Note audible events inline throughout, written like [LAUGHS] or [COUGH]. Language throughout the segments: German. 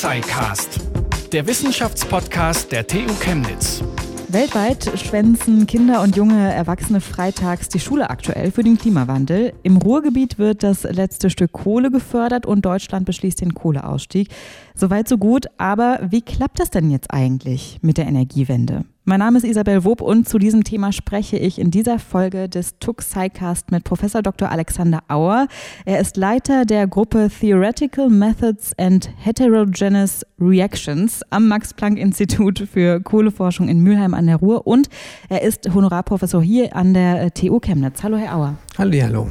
SciCast, der Wissenschaftspodcast der TU Chemnitz. Weltweit schwänzen Kinder und junge Erwachsene freitags die Schule aktuell für den Klimawandel. Im Ruhrgebiet wird das letzte Stück Kohle gefördert und Deutschland beschließt den Kohleausstieg. Soweit so gut, aber wie klappt das denn jetzt eigentlich mit der Energiewende? Mein Name ist Isabel Wob und zu diesem Thema spreche ich in dieser Folge des TUC SciCast mit Professor Dr. Alexander Auer. Er ist Leiter der Gruppe Theoretical Methods and Heterogeneous Reactions am Max-Planck-Institut für Kohleforschung in Mülheim an der Ruhr und er ist Honorarprofessor hier an der TU Chemnitz. Hallo, Herr Auer. Hallo, hallo.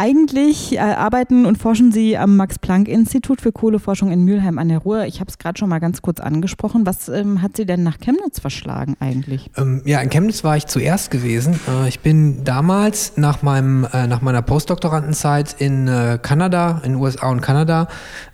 Eigentlich äh, arbeiten und forschen Sie am Max-Planck-Institut für Kohleforschung in Mülheim an der Ruhr. Ich habe es gerade schon mal ganz kurz angesprochen. Was ähm, hat Sie denn nach Chemnitz verschlagen eigentlich? Ähm, ja, in Chemnitz war ich zuerst gewesen. Äh, ich bin damals nach, meinem, äh, nach meiner Postdoktorandenzeit in äh, Kanada, in USA und Kanada,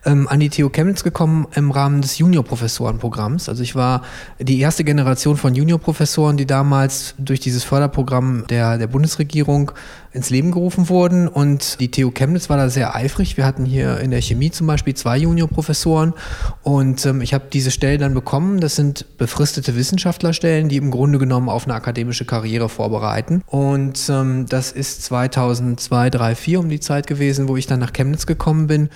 ähm, an die TU Chemnitz gekommen im Rahmen des Juniorprofessorenprogramms. Also ich war die erste Generation von Juniorprofessoren, die damals durch dieses Förderprogramm der, der Bundesregierung ins Leben gerufen wurden. Und die TU Chemnitz war da sehr eifrig. Wir hatten hier in der Chemie zum Beispiel zwei Juniorprofessoren. Und ähm, ich habe diese Stelle dann bekommen. Das sind befristete Wissenschaftlerstellen, die im Grunde genommen auf eine akademische Karriere vorbereiten. Und ähm, das ist 2002, 2003, 2004 um die Zeit gewesen, wo ich dann nach Chemnitz gekommen bin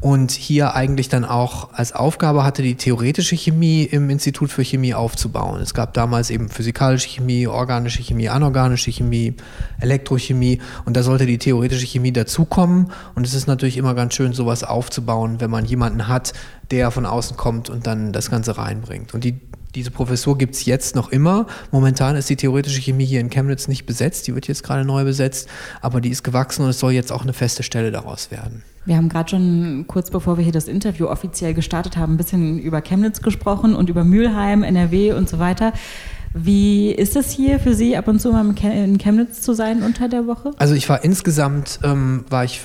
und hier eigentlich dann auch als Aufgabe hatte, die theoretische Chemie im Institut für Chemie aufzubauen. Es gab damals eben physikalische Chemie, organische Chemie, anorganische Chemie, Elektrochemie und da sollte die theoretische Chemie dazukommen und es ist natürlich immer ganz schön, sowas aufzubauen, wenn man jemanden hat, der von außen kommt und dann das Ganze reinbringt. Und die diese Professur gibt es jetzt noch immer. Momentan ist die theoretische Chemie hier in Chemnitz nicht besetzt. Die wird jetzt gerade neu besetzt, aber die ist gewachsen und es soll jetzt auch eine feste Stelle daraus werden. Wir haben gerade schon kurz bevor wir hier das Interview offiziell gestartet haben, ein bisschen über Chemnitz gesprochen und über Mülheim, NRW und so weiter. Wie ist es hier für Sie, ab und zu mal in Chemnitz zu sein unter der Woche? Also ich war insgesamt, ähm, war ich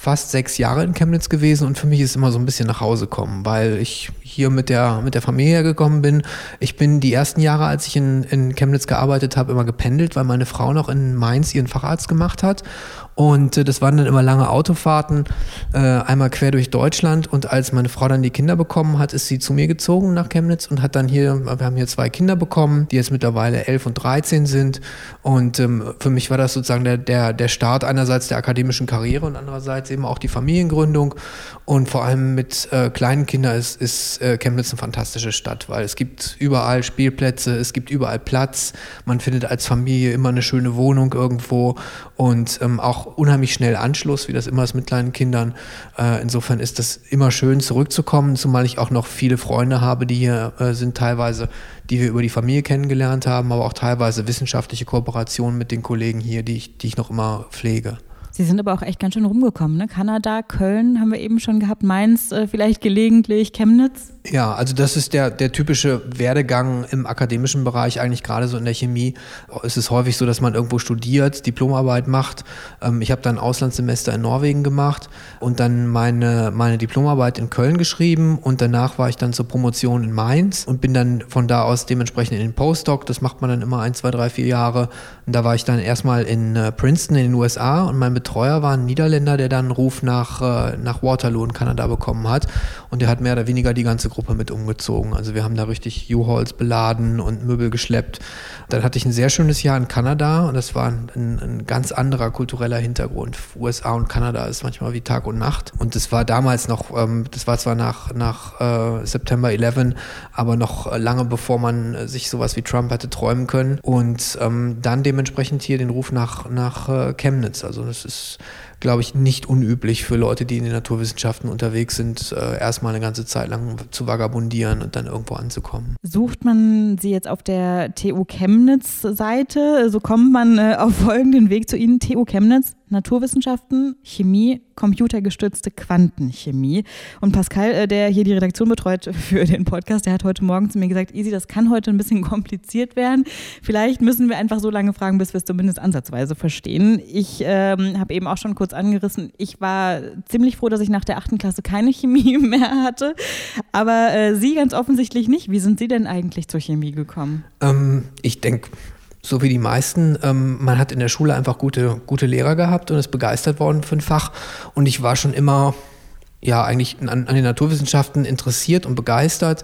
fast sechs Jahre in Chemnitz gewesen und für mich ist immer so ein bisschen nach Hause kommen, weil ich hier mit der, mit der Familie gekommen bin. Ich bin die ersten Jahre, als ich in, in Chemnitz gearbeitet habe, immer gependelt, weil meine Frau noch in Mainz ihren Facharzt gemacht hat. Und äh, das waren dann immer lange Autofahrten, äh, einmal quer durch Deutschland. Und als meine Frau dann die Kinder bekommen hat, ist sie zu mir gezogen nach Chemnitz und hat dann hier, wir haben hier zwei Kinder bekommen, die jetzt mittlerweile elf und 13 sind. Und ähm, für mich war das sozusagen der, der, der Start einerseits der akademischen Karriere und andererseits eben auch die Familiengründung. Und vor allem mit äh, kleinen Kindern ist, ist Chemnitz eine fantastische Stadt, weil es gibt überall Spielplätze, es gibt überall Platz, man findet als Familie immer eine schöne Wohnung irgendwo und ähm, auch unheimlich schnell Anschluss, wie das immer ist mit kleinen Kindern. Äh, insofern ist das immer schön zurückzukommen, zumal ich auch noch viele Freunde habe, die hier äh, sind, teilweise, die wir über die Familie kennengelernt haben, aber auch teilweise wissenschaftliche Kooperationen mit den Kollegen hier, die ich, die ich noch immer pflege. Sie sind aber auch echt ganz schön rumgekommen, ne? Kanada, Köln haben wir eben schon gehabt, Mainz äh, vielleicht gelegentlich, Chemnitz. Ja, also das ist der, der typische Werdegang im akademischen Bereich, eigentlich gerade so in der Chemie. Es ist häufig so, dass man irgendwo studiert, Diplomarbeit macht. Ähm, ich habe dann Auslandssemester in Norwegen gemacht und dann meine, meine Diplomarbeit in Köln geschrieben und danach war ich dann zur Promotion in Mainz und bin dann von da aus dementsprechend in den Postdoc. Das macht man dann immer ein, zwei, drei, vier Jahre. Und da war ich dann erstmal in äh, Princeton in den USA und mein Betreuer war ein Niederländer, der dann einen Ruf nach, äh, nach Waterloo in Kanada bekommen hat. Und der hat mehr oder weniger die ganze Gruppe mit umgezogen. Also wir haben da richtig U-Hauls beladen und Möbel geschleppt. Dann hatte ich ein sehr schönes Jahr in Kanada und das war ein, ein, ganz anderer kultureller Hintergrund. USA und Kanada ist manchmal wie Tag und Nacht. Und das war damals noch, ähm, das war zwar nach, nach äh, September 11, aber noch lange bevor man sich sowas wie Trump hätte träumen können. Und ähm, dann dementsprechend hier den Ruf nach, nach äh, Chemnitz. Also das ist glaube ich, nicht unüblich für Leute, die in den Naturwissenschaften unterwegs sind, äh, erstmal eine ganze Zeit lang zu vagabundieren und dann irgendwo anzukommen. Sucht man sie jetzt auf der TU Chemnitz-Seite, so kommt man äh, auf folgenden Weg zu Ihnen. TU Chemnitz, Naturwissenschaften, Chemie, computergestützte Quantenchemie. Und Pascal, äh, der hier die Redaktion betreut [LAUGHS] für den Podcast, der hat heute Morgen zu mir gesagt, Easy, das kann heute ein bisschen [LAUGHS] kompliziert werden. Vielleicht müssen wir einfach so lange fragen, bis wir es zumindest ansatzweise verstehen. Ich ähm, habe eben auch schon kurz angerissen, ich war ziemlich froh, dass ich nach der achten Klasse keine Chemie [LAUGHS] mehr hatte. Aber äh, Sie ganz offensichtlich nicht. Wie sind Sie denn eigentlich zur Chemie gekommen? Ähm, ich denke, so wie die meisten, ähm, man hat in der Schule einfach gute, gute Lehrer gehabt und ist begeistert worden für ein Fach. Und ich war schon immer ja eigentlich an, an den Naturwissenschaften interessiert und begeistert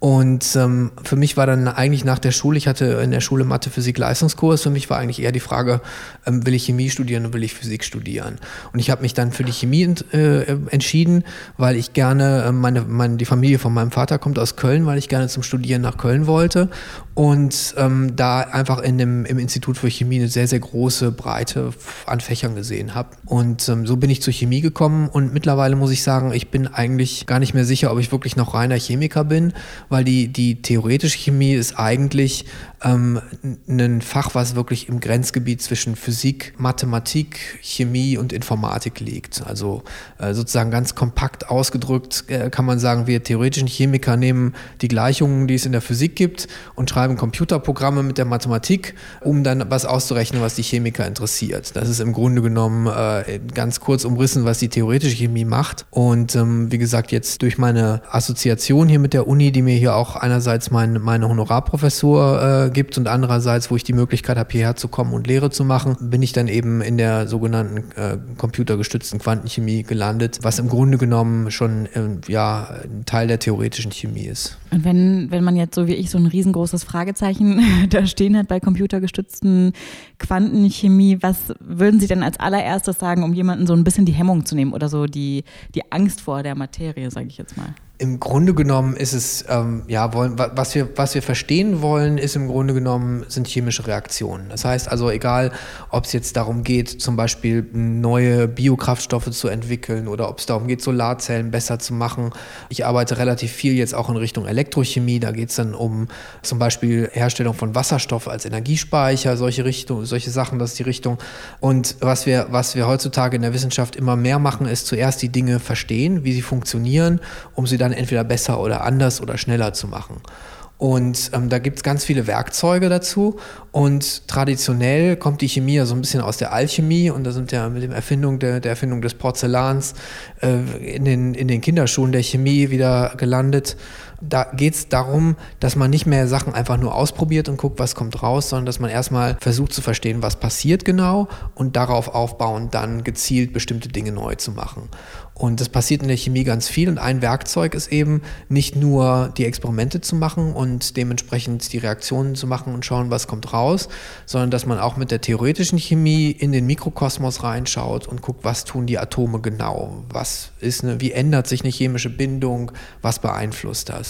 und ähm, für mich war dann eigentlich nach der Schule, ich hatte in der Schule Mathe, Physik, Leistungskurs, für mich war eigentlich eher die Frage, ähm, will ich Chemie studieren oder will ich Physik studieren? Und ich habe mich dann für die Chemie ent, äh, entschieden, weil ich gerne, äh, meine, meine, die Familie von meinem Vater kommt aus Köln, weil ich gerne zum Studieren nach Köln wollte und ähm, da einfach in dem, im Institut für Chemie eine sehr, sehr große Breite an Fächern gesehen habe. Und ähm, so bin ich zur Chemie gekommen und mittlerweile muss ich sagen, ich bin eigentlich gar nicht mehr sicher, ob ich wirklich noch reiner Chemiker bin, weil die, die theoretische Chemie ist eigentlich ähm, ein Fach, was wirklich im Grenzgebiet zwischen Physik, Mathematik, Chemie und Informatik liegt. Also äh, sozusagen ganz kompakt ausgedrückt äh, kann man sagen, wir theoretischen Chemiker nehmen die Gleichungen, die es in der Physik gibt und schreiben Computerprogramme mit der Mathematik, um dann was auszurechnen, was die Chemiker interessiert. Das ist im Grunde genommen äh, ganz kurz umrissen, was die theoretische Chemie macht. Und ähm, wie gesagt, jetzt durch meine Assoziation hier mit der Uni, die mir hier auch einerseits mein, meine Honorarprofessur äh, gibt und andererseits, wo ich die Möglichkeit habe, hierher zu kommen und Lehre zu machen, bin ich dann eben in der sogenannten äh, computergestützten Quantenchemie gelandet, was im Grunde genommen schon äh, ja, ein Teil der theoretischen Chemie ist. Und wenn, wenn man jetzt so wie ich so ein riesengroßes Fragezeichen [LAUGHS] da stehen hat bei computergestützten Quantenchemie, was würden Sie denn als allererstes sagen, um jemanden so ein bisschen die Hemmung zu nehmen oder so die, die Angst vor der Materie, sage ich jetzt mal? Im Grunde genommen ist es, ähm, ja, wollen, was wir, was wir verstehen wollen, ist im Grunde genommen, sind chemische Reaktionen. Das heißt also, egal, ob es jetzt darum geht, zum Beispiel neue Biokraftstoffe zu entwickeln oder ob es darum geht, Solarzellen besser zu machen. Ich arbeite relativ viel jetzt auch in Richtung Elektrochemie. Da geht es dann um zum Beispiel Herstellung von Wasserstoff als Energiespeicher, solche Richtung, solche Sachen, das ist die Richtung. Und was wir, was wir heutzutage in der Wissenschaft immer mehr machen, ist zuerst die Dinge verstehen, wie sie funktionieren, um sie dann dann entweder besser oder anders oder schneller zu machen. Und ähm, da gibt es ganz viele Werkzeuge dazu. Und traditionell kommt die Chemie ja so ein bisschen aus der Alchemie. Und da sind ja mit der Erfindung, der, der Erfindung des Porzellans äh, in, den, in den Kinderschuhen der Chemie wieder gelandet. Da geht es darum, dass man nicht mehr Sachen einfach nur ausprobiert und guckt, was kommt raus, sondern dass man erstmal versucht zu verstehen, was passiert genau und darauf aufbauend dann gezielt bestimmte Dinge neu zu machen. Und das passiert in der Chemie ganz viel. Und ein Werkzeug ist eben nicht nur die Experimente zu machen und dementsprechend die Reaktionen zu machen und schauen, was kommt raus, sondern dass man auch mit der theoretischen Chemie in den Mikrokosmos reinschaut und guckt, was tun die Atome genau, was ist eine, wie ändert sich eine chemische Bindung, was beeinflusst das.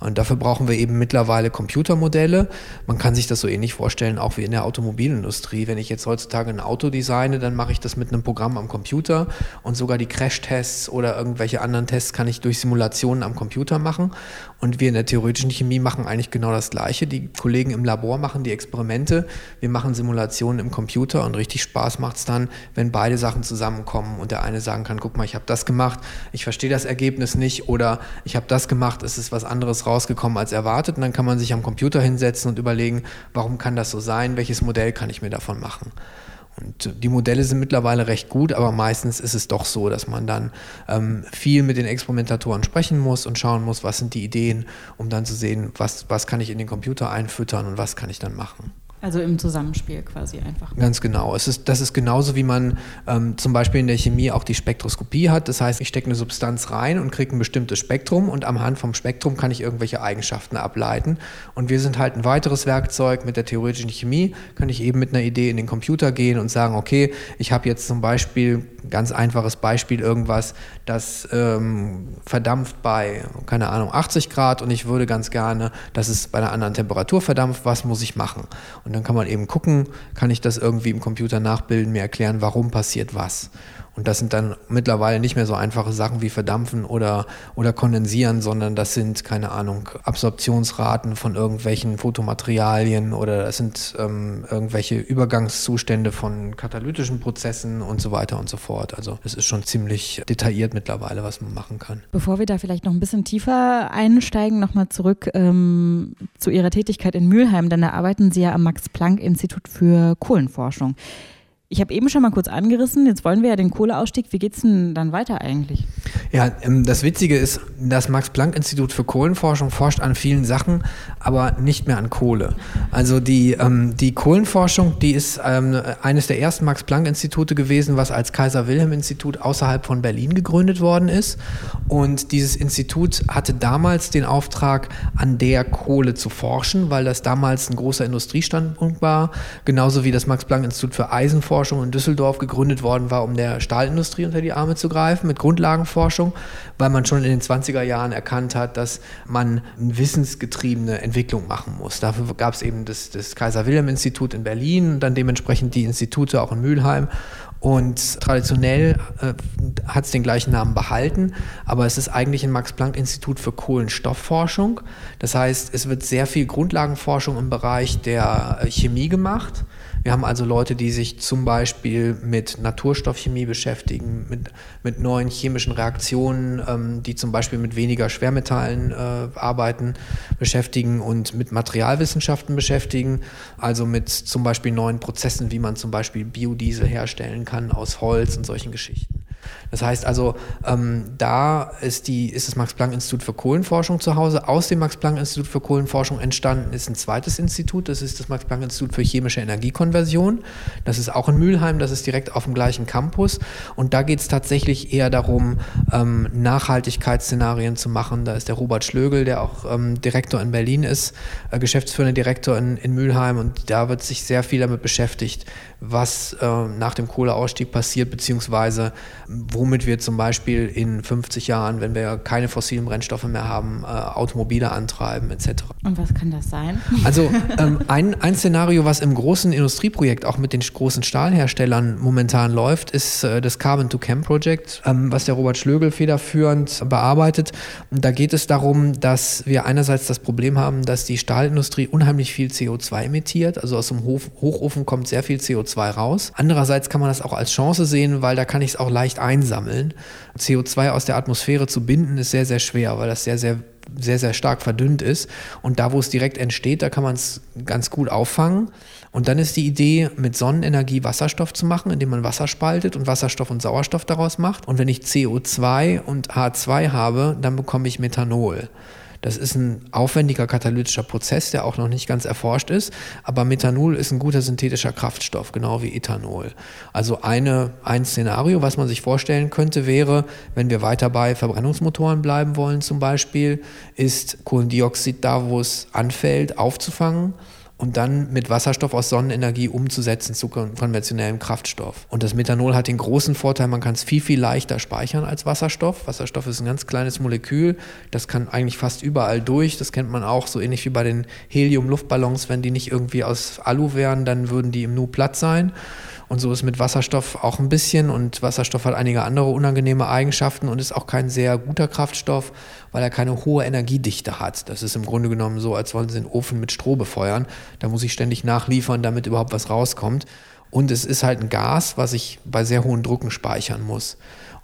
Und dafür brauchen wir eben mittlerweile Computermodelle. Man kann sich das so ähnlich vorstellen, auch wie in der Automobilindustrie. Wenn ich jetzt heutzutage ein Auto designe, dann mache ich das mit einem Programm am Computer und sogar die Crashtests oder irgendwelche anderen Tests kann ich durch Simulationen am Computer machen. Und wir in der theoretischen Chemie machen eigentlich genau das Gleiche. Die Kollegen im Labor machen die Experimente, wir machen Simulationen im Computer und richtig Spaß macht es dann, wenn beide Sachen zusammenkommen und der eine sagen kann, guck mal, ich habe das gemacht, ich verstehe das Ergebnis nicht oder ich habe das gemacht, es ist was anderes rausgekommen als erwartet und dann kann man sich am Computer hinsetzen und überlegen, warum kann das so sein, welches Modell kann ich mir davon machen. Und die Modelle sind mittlerweile recht gut, aber meistens ist es doch so, dass man dann ähm, viel mit den Experimentatoren sprechen muss und schauen muss, was sind die Ideen, um dann zu sehen, was, was kann ich in den Computer einfüttern und was kann ich dann machen. Also im Zusammenspiel quasi einfach. Ganz genau. Es ist, das ist genauso, wie man ähm, zum Beispiel in der Chemie auch die Spektroskopie hat. Das heißt, ich stecke eine Substanz rein und kriege ein bestimmtes Spektrum und am Hand vom Spektrum kann ich irgendwelche Eigenschaften ableiten. Und wir sind halt ein weiteres Werkzeug mit der theoretischen Chemie, kann ich eben mit einer Idee in den Computer gehen und sagen, okay, ich habe jetzt zum Beispiel, ganz einfaches Beispiel, irgendwas, das ähm, verdampft bei, keine Ahnung, 80 Grad und ich würde ganz gerne, dass es bei einer anderen Temperatur verdampft, was muss ich machen? Und dann kann man eben gucken, kann ich das irgendwie im Computer nachbilden, mir erklären, warum passiert was. Und das sind dann mittlerweile nicht mehr so einfache Sachen wie verdampfen oder, oder kondensieren, sondern das sind, keine Ahnung, Absorptionsraten von irgendwelchen Fotomaterialien oder das sind ähm, irgendwelche Übergangszustände von katalytischen Prozessen und so weiter und so fort. Also es ist schon ziemlich detailliert mittlerweile, was man machen kann. Bevor wir da vielleicht noch ein bisschen tiefer einsteigen, nochmal zurück ähm, zu Ihrer Tätigkeit in Mülheim, denn da arbeiten Sie ja am Max-Planck-Institut für Kohlenforschung. Ich habe eben schon mal kurz angerissen, jetzt wollen wir ja den Kohleausstieg. Wie geht es denn dann weiter eigentlich? Ja, ähm, das Witzige ist, das Max-Planck-Institut für Kohlenforschung forscht an vielen Sachen, aber nicht mehr an Kohle. Also die, ähm, die Kohlenforschung, die ist ähm, eines der ersten Max-Planck-Institute gewesen, was als Kaiser-Wilhelm-Institut außerhalb von Berlin gegründet worden ist. Und dieses Institut hatte damals den Auftrag, an der Kohle zu forschen, weil das damals ein großer Industriestandpunkt war, genauso wie das Max-Planck-Institut für Eisenforschung in Düsseldorf gegründet worden war, um der Stahlindustrie unter die Arme zu greifen mit Grundlagenforschung, weil man schon in den 20er Jahren erkannt hat, dass man eine wissensgetriebene Entwicklung machen muss. Dafür gab es eben das, das Kaiser-Wilhelm-Institut in Berlin und dann dementsprechend die Institute auch in Mülheim. Und traditionell äh, hat es den gleichen Namen behalten, aber es ist eigentlich ein Max-Planck-Institut für Kohlenstoffforschung. Das heißt, es wird sehr viel Grundlagenforschung im Bereich der äh, Chemie gemacht. Wir haben also Leute, die sich zum Beispiel mit Naturstoffchemie beschäftigen, mit, mit neuen chemischen Reaktionen, ähm, die zum Beispiel mit weniger Schwermetallen äh, arbeiten, beschäftigen und mit Materialwissenschaften beschäftigen, also mit zum Beispiel neuen Prozessen, wie man zum Beispiel Biodiesel herstellen kann aus Holz und solchen Geschichten. Das heißt also, ähm, da ist, die, ist das Max-Planck-Institut für Kohlenforschung zu Hause. Aus dem Max-Planck-Institut für Kohlenforschung entstanden ist ein zweites Institut, das ist das Max-Planck-Institut für chemische Energiekonversion. Das ist auch in Mülheim, das ist direkt auf dem gleichen Campus. Und da geht es tatsächlich eher darum, ähm, Nachhaltigkeitsszenarien zu machen. Da ist der Robert Schlögel, der auch ähm, Direktor in Berlin ist, äh, geschäftsführender Direktor in, in Mülheim. Und da wird sich sehr viel damit beschäftigt, was äh, nach dem Kohleausstieg passiert, beziehungsweise womit wir zum Beispiel in 50 Jahren, wenn wir keine fossilen Brennstoffe mehr haben, äh, Automobile antreiben etc. Und was kann das sein? Also [LAUGHS] ähm, ein, ein Szenario, was im großen Industrieprojekt auch mit den großen Stahlherstellern momentan läuft, ist äh, das Carbon to Chem Project, ähm, was der Robert Schlögel federführend bearbeitet. Und da geht es darum, dass wir einerseits das Problem haben, dass die Stahlindustrie unheimlich viel CO2 emittiert. Also aus dem Hof Hochofen kommt sehr viel CO2 CO2 raus. Andererseits kann man das auch als Chance sehen, weil da kann ich es auch leicht einsammeln. CO2 aus der Atmosphäre zu binden ist sehr, sehr schwer, weil das sehr, sehr sehr, sehr stark verdünnt ist. Und da, wo es direkt entsteht, da kann man es ganz gut auffangen. Und dann ist die Idee, mit Sonnenenergie Wasserstoff zu machen, indem man Wasser spaltet und Wasserstoff und Sauerstoff daraus macht. Und wenn ich CO2 und H2 habe, dann bekomme ich Methanol. Das ist ein aufwendiger katalytischer Prozess, der auch noch nicht ganz erforscht ist. Aber Methanol ist ein guter synthetischer Kraftstoff, genau wie Ethanol. Also eine, ein Szenario, was man sich vorstellen könnte, wäre, wenn wir weiter bei Verbrennungsmotoren bleiben wollen zum Beispiel, ist Kohlendioxid da, wo es anfällt, aufzufangen und dann mit Wasserstoff aus Sonnenenergie umzusetzen zu konventionellem Kraftstoff. Und das Methanol hat den großen Vorteil, man kann es viel, viel leichter speichern als Wasserstoff. Wasserstoff ist ein ganz kleines Molekül, das kann eigentlich fast überall durch. Das kennt man auch so ähnlich wie bei den Helium-Luftballons. Wenn die nicht irgendwie aus Alu wären, dann würden die im Nu platt sein. Und so ist mit Wasserstoff auch ein bisschen. Und Wasserstoff hat einige andere unangenehme Eigenschaften und ist auch kein sehr guter Kraftstoff, weil er keine hohe Energiedichte hat. Das ist im Grunde genommen so, als wollen Sie den Ofen mit Stroh befeuern. Da muss ich ständig nachliefern, damit überhaupt was rauskommt. Und es ist halt ein Gas, was ich bei sehr hohen Drucken speichern muss.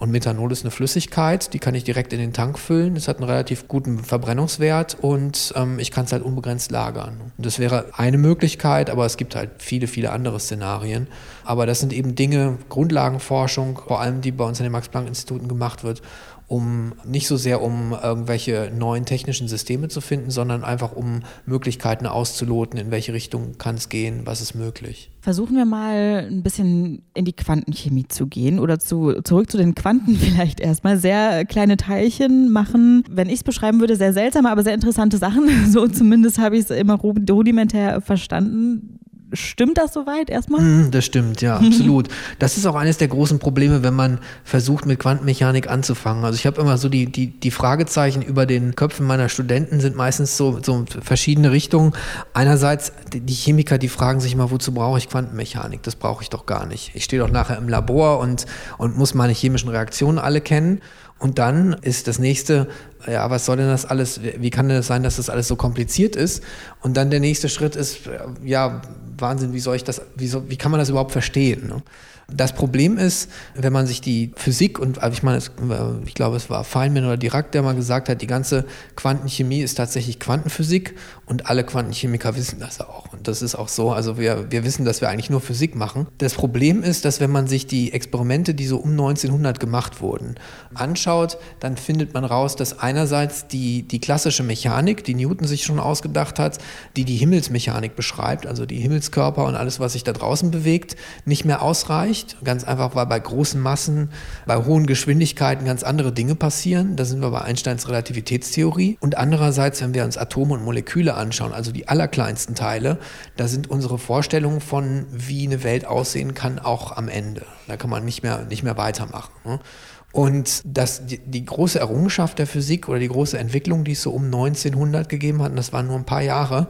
Und Methanol ist eine Flüssigkeit, die kann ich direkt in den Tank füllen. Es hat einen relativ guten Verbrennungswert und ähm, ich kann es halt unbegrenzt lagern. Und das wäre eine Möglichkeit, aber es gibt halt viele, viele andere Szenarien. Aber das sind eben Dinge, Grundlagenforschung, vor allem die bei uns an den Max-Planck-Instituten gemacht wird, um nicht so sehr um irgendwelche neuen technischen Systeme zu finden, sondern einfach um Möglichkeiten auszuloten, in welche Richtung kann es gehen, was ist möglich. Versuchen wir mal ein bisschen in die Quantenchemie zu gehen oder zu, zurück zu den Quanten [LAUGHS] vielleicht erstmal. Sehr kleine Teilchen machen, wenn ich es beschreiben würde, sehr seltsame, aber sehr interessante Sachen. [LAUGHS] So zumindest habe ich es immer rudimentär verstanden. Stimmt das soweit erstmal? Mm, das stimmt, ja, absolut. Das ist auch eines der großen Probleme, wenn man versucht, mit Quantenmechanik anzufangen. Also ich habe immer so die, die, die Fragezeichen über den Köpfen meiner Studenten sind meistens so, so verschiedene Richtungen. Einerseits die Chemiker, die fragen sich immer, wozu brauche ich Quantenmechanik? Das brauche ich doch gar nicht. Ich stehe doch nachher im Labor und, und muss meine chemischen Reaktionen alle kennen. Und dann ist das nächste, ja, was soll denn das alles, wie kann denn das sein, dass das alles so kompliziert ist? Und dann der nächste Schritt ist, ja, Wahnsinn, wie soll ich das, wie, soll, wie kann man das überhaupt verstehen? Ne? Das Problem ist, wenn man sich die Physik und also ich meine, ich glaube, es war Feynman oder Dirac, der mal gesagt hat, die ganze Quantenchemie ist tatsächlich Quantenphysik und alle Quantenchemiker wissen das auch. Und das ist auch so. Also wir, wir wissen, dass wir eigentlich nur Physik machen. Das Problem ist, dass wenn man sich die Experimente, die so um 1900 gemacht wurden, anschaut, dann findet man raus, dass einerseits die, die klassische Mechanik, die Newton sich schon ausgedacht hat, die die Himmelsmechanik beschreibt, also die Himmelskörper und alles, was sich da draußen bewegt, nicht mehr ausreicht. Ganz einfach, weil bei großen Massen, bei hohen Geschwindigkeiten ganz andere Dinge passieren. Da sind wir bei Einsteins Relativitätstheorie. Und andererseits, wenn wir uns Atome und Moleküle anschauen, also die allerkleinsten Teile, da sind unsere Vorstellungen von, wie eine Welt aussehen kann, auch am Ende. Da kann man nicht mehr, nicht mehr weitermachen. Ne? Und das, die, die, große Errungenschaft der Physik oder die große Entwicklung, die es so um 1900 gegeben hat, und das waren nur ein paar Jahre,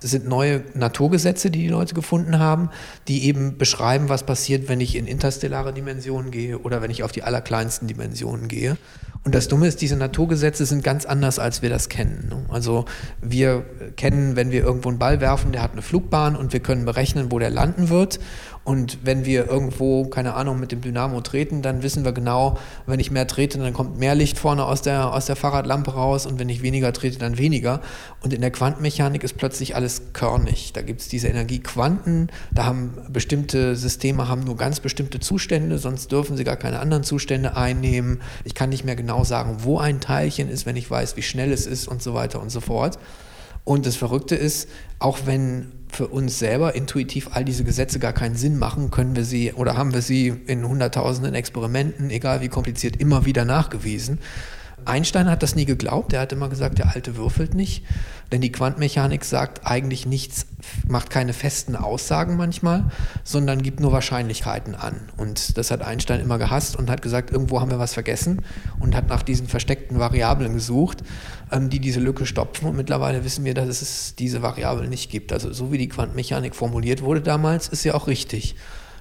sind neue Naturgesetze, die die Leute gefunden haben, die eben beschreiben, was passiert, wenn ich in interstellare Dimensionen gehe oder wenn ich auf die allerkleinsten Dimensionen gehe. Und das Dumme ist, diese Naturgesetze sind ganz anders, als wir das kennen. Ne? Also wir kennen, wenn wir irgendwo einen Ball werfen, der hat eine Flugbahn und wir können berechnen, wo der landen wird. Und wenn wir irgendwo, keine Ahnung, mit dem Dynamo treten, dann wissen wir genau, wenn ich mehr trete, dann kommt mehr Licht vorne aus der, aus der Fahrradlampe raus und wenn ich weniger trete, dann weniger. Und in der Quantenmechanik ist plötzlich alles körnig. Da gibt es diese Energiequanten, da haben bestimmte Systeme haben nur ganz bestimmte Zustände, sonst dürfen sie gar keine anderen Zustände einnehmen. Ich kann nicht mehr genau sagen, wo ein Teilchen ist, wenn ich weiß, wie schnell es ist und so weiter und so fort. Und das Verrückte ist, auch wenn für uns selber intuitiv all diese Gesetze gar keinen Sinn machen, können wir sie oder haben wir sie in hunderttausenden Experimenten, egal wie kompliziert, immer wieder nachgewiesen. Einstein hat das nie geglaubt, er hat immer gesagt, der Alte würfelt nicht, denn die Quantenmechanik sagt eigentlich nichts, macht keine festen Aussagen manchmal, sondern gibt nur Wahrscheinlichkeiten an. Und das hat Einstein immer gehasst und hat gesagt, irgendwo haben wir was vergessen und hat nach diesen versteckten Variablen gesucht, ähm, die diese Lücke stopfen. Und mittlerweile wissen wir, dass es diese Variablen nicht gibt. Also so wie die Quantenmechanik formuliert wurde damals, ist sie auch richtig.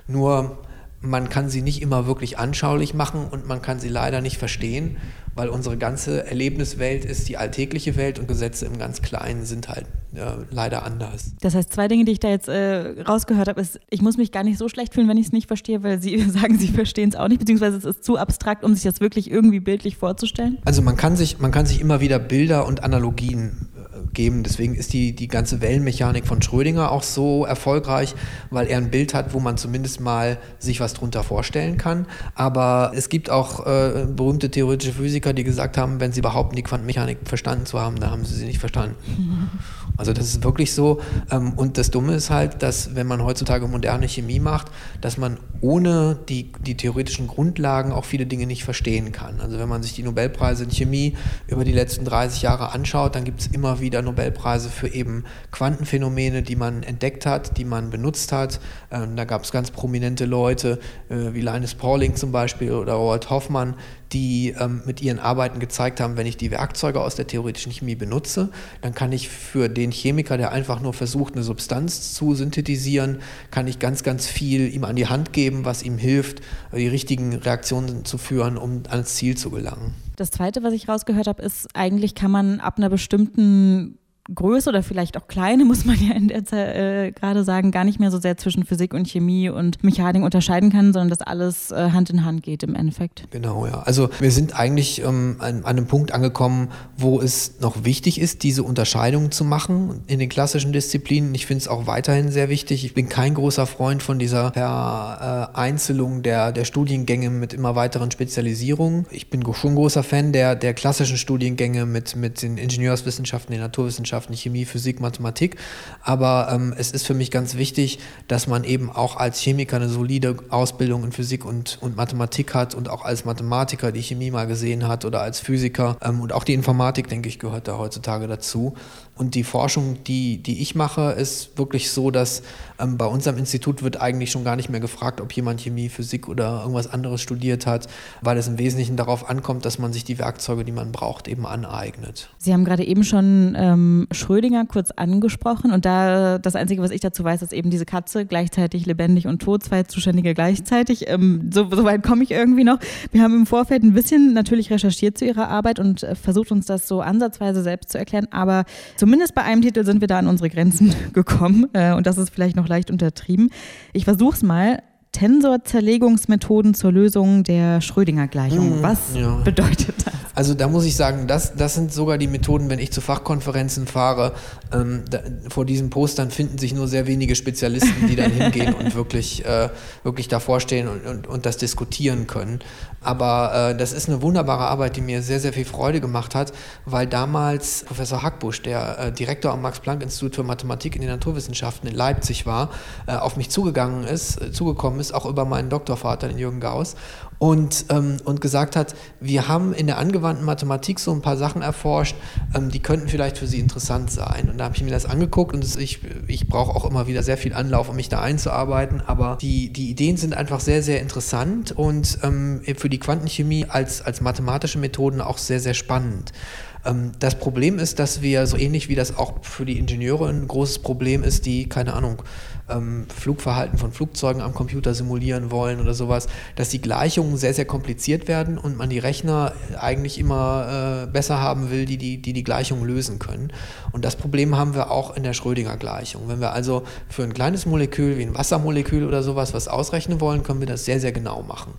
Nur man kann sie nicht immer wirklich anschaulich machen und man kann sie leider nicht verstehen, weil unsere ganze Erlebniswelt ist die alltägliche Welt und Gesetze im ganz Kleinen sind halt ja, leider anders. Das heißt, zwei Dinge, die ich da jetzt äh, rausgehört habe, ist, ich muss mich gar nicht so schlecht fühlen, wenn ich es nicht verstehe, weil Sie [LAUGHS] sagen, Sie verstehen es auch nicht, beziehungsweise es ist zu abstrakt, um sich das wirklich irgendwie bildlich vorzustellen. Also man kann sich, man kann sich immer wieder Bilder und Analogien geben. Deswegen ist die, die ganze Wellenmechanik von Schrödinger auch so erfolgreich, weil er ein Bild hat, wo man zumindest mal sich was drunter vorstellen kann. Aber es gibt auch äh, berühmte theoretische Physiker, die gesagt haben, wenn sie behaupten, die Quantenmechanik verstanden zu haben, dann haben sie sie nicht verstanden. [LAUGHS] Also das ist wirklich so. Ähm, und das Dumme ist halt, dass wenn man heutzutage moderne Chemie macht, dass man ohne die, die theoretischen Grundlagen auch viele Dinge nicht verstehen kann. Also wenn man sich die Nobelpreise in Chemie über die letzten 30 Jahre anschaut, dann gibt es immer wieder Nobelpreise für eben Quantenphänomene, die man entdeckt hat, die man benutzt hat. Ähm, da gab es ganz prominente Leute äh, wie Linus Pauling zum Beispiel oder Robert Hoffmann, die ähm, mit ihren Arbeiten gezeigt haben, wenn ich die Werkzeuge aus der theoretischen Chemie benutze, dann kann ich für den Chemiker, der einfach nur versucht, eine Substanz zu synthetisieren, kann ich ganz, ganz viel ihm an die Hand geben, was ihm hilft, die richtigen Reaktionen zu führen, um ans Ziel zu gelangen. Das Zweite, was ich rausgehört habe, ist, eigentlich kann man ab einer bestimmten Größe oder vielleicht auch kleine, [LAUGHS] muss man ja in der Zeit äh, gerade sagen, gar nicht mehr so sehr zwischen Physik und Chemie und Mechanik unterscheiden kann, sondern dass alles äh, Hand in Hand geht im Endeffekt. Genau, ja. Also wir sind eigentlich ähm, an, an, einem Punkt angekommen, wo es noch wichtig ist, diese Unterscheidung zu machen in den klassischen Disziplinen. Ich finde es auch weiterhin sehr wichtig. Ich bin kein großer Freund von dieser Vereinzelung der, der Studiengänge mit immer weiteren Spezialisierungen. Ich bin schon großer Fan der, der klassischen Studiengänge mit, mit den Ingenieurswissenschaften, den Naturwissenschaften Naturwissenschaften, Chemie, Physik, Mathematik. Aber ähm, es ist für mich ganz wichtig, dass man eben auch als Chemiker eine solide Ausbildung in Physik und, und Mathematik hat und auch als Mathematiker die Chemie mal gesehen hat oder als Physiker. Ähm, und auch die Informatik, denke ich, gehört da heutzutage dazu. Und die Forschung, die, die ich mache, ist wirklich so, dass ähm, bei unserem Institut wird eigentlich schon gar nicht mehr gefragt, ob jemand Chemie, Physik oder irgendwas anderes studiert hat, weil es im Wesentlichen darauf ankommt, dass man sich die Werkzeuge, die man braucht, eben aneignet. Sie haben gerade eben schon ähm, Schrödinger kurz angesprochen und da das Einzige, was ich dazu weiß, ist eben diese Katze gleichzeitig lebendig und tot, zwei Zuständige gleichzeitig. Ähm, so, so, weit komme ich irgendwie noch. Wir haben im Vorfeld ein bisschen natürlich recherchiert zu Ihrer Arbeit und äh, versucht uns das so ansatzweise selbst zu erklären, aber zumindest bei einem Titel sind wir da an unsere Grenzen [LAUGHS] gekommen äh, und das ist vielleicht noch leicht untertrieben. Ich versuche es mal. Tensorzerlegungsmethoden zur Lösung der Schrödinger-Gleichung. Mhm, Was ja. bedeutet das? Also da muss ich sagen, das, das sind sogar die Methoden, wenn ich zu Fachkonferenzen fahre. Ähm, da, vor diesen Postern finden sich nur sehr wenige Spezialisten, die dann [LAUGHS] hingehen und wirklich, äh, wirklich davor stehen und, und, und das diskutieren können. Aber äh, das ist eine wunderbare Arbeit, die mir sehr, sehr viel Freude gemacht hat, weil damals Professor Hackbusch, der äh, Direktor am Max-Planck-Institut für Mathematik in den Naturwissenschaften in Leipzig war, äh, auf mich zugegangen ist, äh, zugekommen ist, auch über meinen Doktorvater, den Jürgen Gauss, und, ähm, und gesagt hat, wir haben in der angewandten Mathematik so ein paar Sachen erforscht, ähm, die könnten vielleicht für Sie interessant sein. Und da habe ich mir das angeguckt und das, ich, ich brauche auch immer wieder sehr viel Anlauf, um mich da einzuarbeiten, aber die, die Ideen sind einfach sehr, sehr interessant und ähm, für die Quantenchemie als, als mathematische Methoden auch sehr, sehr spannend. Ähm, das Problem ist, dass wir so ähnlich wie das auch für die Ingenieure ein großes Problem ist, die, keine Ahnung, ähm, Flugverhalten von Flugzeugen am Computer simulieren wollen oder sowas, dass die Gleichungen sehr, sehr kompliziert werden und man die Rechner eigentlich immer äh, besser haben will, die die, die die Gleichung lösen können. Und das Problem haben wir auch in der Schrödinger-Gleichung. Wenn wir also für ein kleines Molekül wie ein Wassermolekül oder sowas was ausrechnen wollen, können wir das sehr, sehr genau machen.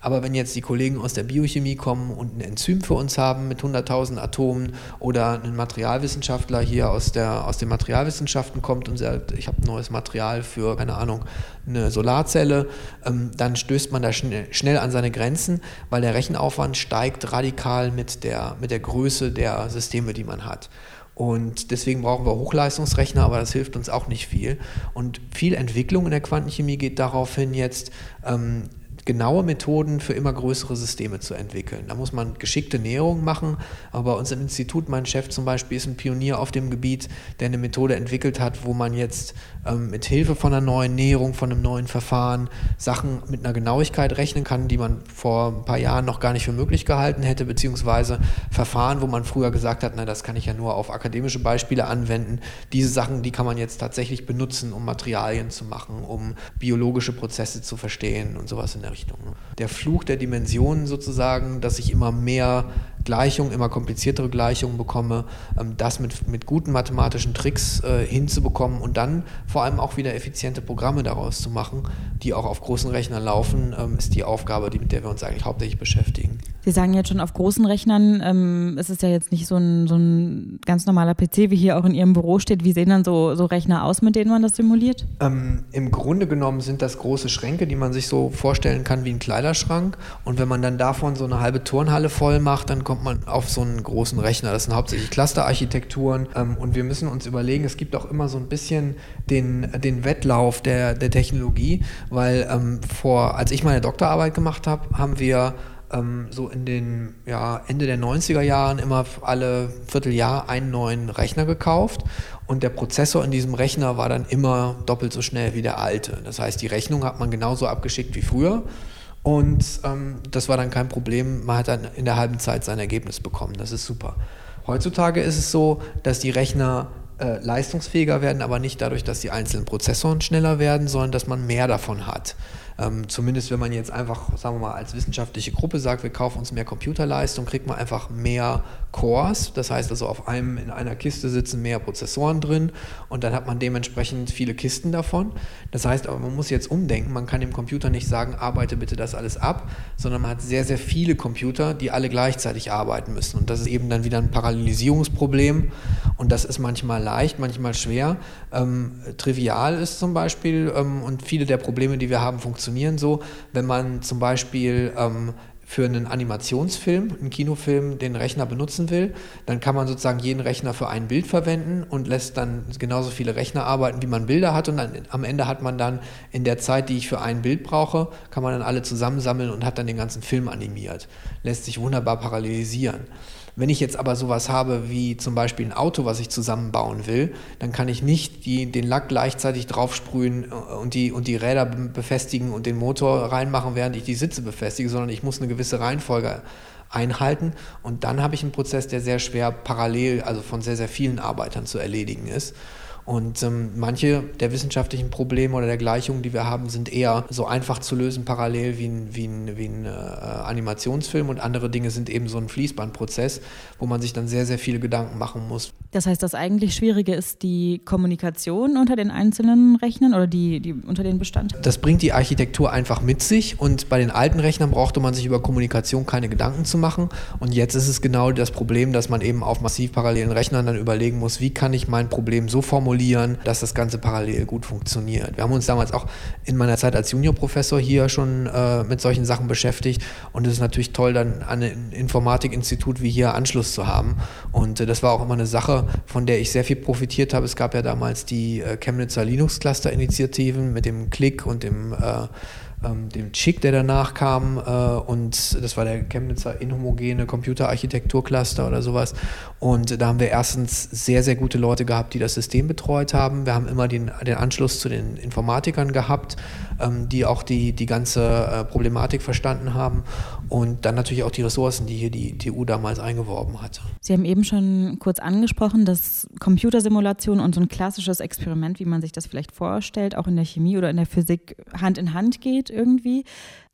Aber wenn jetzt die Kollegen aus der Biochemie kommen und ein Enzym für uns haben mit 100.000 Atomen oder ein Materialwissenschaftler hier aus, der, aus den Materialwissenschaften kommt und sagt, ich habe neues Material für, keine Ahnung, eine Solarzelle, ähm, dann stößt man da schnell, schnell an seine Grenzen, weil der Rechenaufwand steigt radikal mit der, mit der Größe der Systeme, die man hat. Und deswegen brauchen wir Hochleistungsrechner, aber das hilft uns auch nicht viel. Und viel Entwicklung in der Quantenchemie geht darauf hin, jetzt ähm, genaue Methoden für immer größere Systeme zu entwickeln. Da muss man geschickte Näherungen machen, aber bei uns im Institut, mein Chef zum Beispiel, ist ein Pionier auf dem Gebiet, der eine Methode entwickelt hat, wo man jetzt ähm, mit Hilfe von einer neuen Näherung, von einem neuen Verfahren Sachen mit einer Genauigkeit rechnen kann, die man vor ein paar Jahren noch gar nicht für möglich gehalten hätte, beziehungsweise Verfahren, wo man früher gesagt hat, na, das kann ich ja nur auf akademische Beispiele anwenden. Diese Sachen, die kann man jetzt tatsächlich benutzen, um Materialien zu machen, um biologische Prozesse zu verstehen und sowas in der Richtung. Ne? Der Fluch der Dimensionen sozusagen, dass ich immer mehr Gleichungen, immer kompliziertere Gleichungen bekomme, ähm, das mit, mit guten mathematischen Tricks äh, hinzubekommen und dann vor allem auch wieder effiziente Programme daraus zu machen, die auch auf großen Rechnern laufen, ähm, ist die Aufgabe, die, mit der wir uns eigentlich hauptsächlich beschäftigen. Sie sagen jetzt schon, auf großen Rechnern ähm, ist es ja jetzt nicht so ein, so ein ganz normaler PC, wie hier auch in Ihrem Büro steht. Wie sehen dann so, so Rechner aus, mit denen man das simuliert? Ähm, Im Grunde genommen sind das große Schränke, die man sich so vorstellen kann wie ein Kleiderschrank. Und wenn man dann davon so eine halbe Turnhalle voll macht, dann kommt man auf so einen großen Rechner. Das sind hauptsächlich Clusterarchitekturen. Ähm, und wir müssen uns überlegen, es gibt auch immer so ein bisschen den, den Wettlauf der, der Technologie, weil ähm, vor, als ich meine Doktorarbeit gemacht habe, haben wir ähm, so in den ja, Ende der 90er Jahren immer alle Vierteljahr einen neuen Rechner gekauft und der Prozessor in diesem Rechner war dann immer doppelt so schnell wie der alte. Das heißt, die Rechnung hat man genauso abgeschickt wie früher. Und ähm, das war dann kein Problem. Man hat dann in der halben Zeit sein Ergebnis bekommen. Das ist super. Heutzutage ist es so, dass die Rechner äh, leistungsfähiger werden, aber nicht dadurch, dass die einzelnen Prozessoren schneller werden, sondern dass man mehr davon hat. Ähm, zumindest wenn man jetzt einfach, sagen wir mal, als wissenschaftliche Gruppe sagt, wir kaufen uns mehr Computerleistung, kriegt man einfach mehr Cores. Das heißt also, auf einem in einer Kiste sitzen mehr Prozessoren drin und dann hat man dementsprechend viele Kisten davon. Das heißt aber, man muss jetzt umdenken. Man kann dem Computer nicht sagen, arbeite bitte das alles ab, sondern man hat sehr, sehr viele Computer, die alle gleichzeitig arbeiten müssen. Und das ist eben dann wieder ein Parallelisierungsproblem und das ist manchmal leicht, manchmal schwer. Ähm, trivial ist zum Beispiel ähm, und viele der Probleme, die wir haben, funktionieren funktionieren so, wenn man zum Beispiel ähm, für einen Animationsfilm, einen Kinofilm, den Rechner benutzen will, dann kann man sozusagen jeden Rechner für ein Bild verwenden und lässt dann genauso viele Rechner arbeiten, wie man Bilder hat. Und dann, am Ende hat man dann in der Zeit, die ich für ein Bild brauche, kann man dann alle zusammensammeln und hat dann den ganzen Film animiert. Lässt sich wunderbar parallelisieren. Wenn ich jetzt aber sowas habe wie zum Beispiel ein Auto, was ich zusammenbauen will, dann kann ich nicht die, den Lack gleichzeitig draufsprühen und die, und die Räder befestigen und den Motor reinmachen, während ich die Sitze befestige, sondern ich muss eine gewisse Reihenfolge einhalten. Und dann habe ich einen Prozess, der sehr schwer parallel, also von sehr, sehr vielen Arbeitern zu erledigen ist. Und ähm, manche der wissenschaftlichen Probleme oder der Gleichungen, die wir haben, sind eher so einfach zu lösen parallel wie ein, wie ein, wie ein äh, Animationsfilm und andere Dinge sind eben so ein Fließbandprozess, wo man sich dann sehr, sehr viele Gedanken machen muss. Das heißt, das eigentlich Schwierige ist die Kommunikation unter den einzelnen Rechnern oder die, die unter den Bestandteilen? Das bringt die Architektur einfach mit sich und bei den alten Rechnern brauchte man sich über Kommunikation keine Gedanken zu machen und jetzt ist es genau das Problem, dass man eben auf massiv parallelen Rechnern dann überlegen muss, wie kann ich mein Problem so formulieren, dass das Ganze parallel gut funktioniert. Wir haben uns damals auch in meiner Zeit als Juniorprofessor hier schon äh, mit solchen Sachen beschäftigt und es ist natürlich toll, dann an ein Informatikinstitut wie hier Anschluss zu haben und äh, das war auch immer eine Sache, von der ich sehr viel profitiert habe. Es gab ja damals die äh, Chemnitzer Linux-Cluster-Initiativen mit dem Click und dem äh, ähm, dem Chick, der danach kam, äh, und das war der Chemnitzer inhomogene Computerarchitektur-Cluster oder sowas. Und da haben wir erstens sehr, sehr gute Leute gehabt, die das System betreut haben. Wir haben immer den, den Anschluss zu den Informatikern gehabt, ähm, die auch die, die ganze äh, Problematik verstanden haben. Und dann natürlich auch die Ressourcen, die hier die TU damals eingeworben hat. Sie haben eben schon kurz angesprochen, dass Computersimulation und so ein klassisches Experiment, wie man sich das vielleicht vorstellt, auch in der Chemie oder in der Physik Hand in Hand geht irgendwie.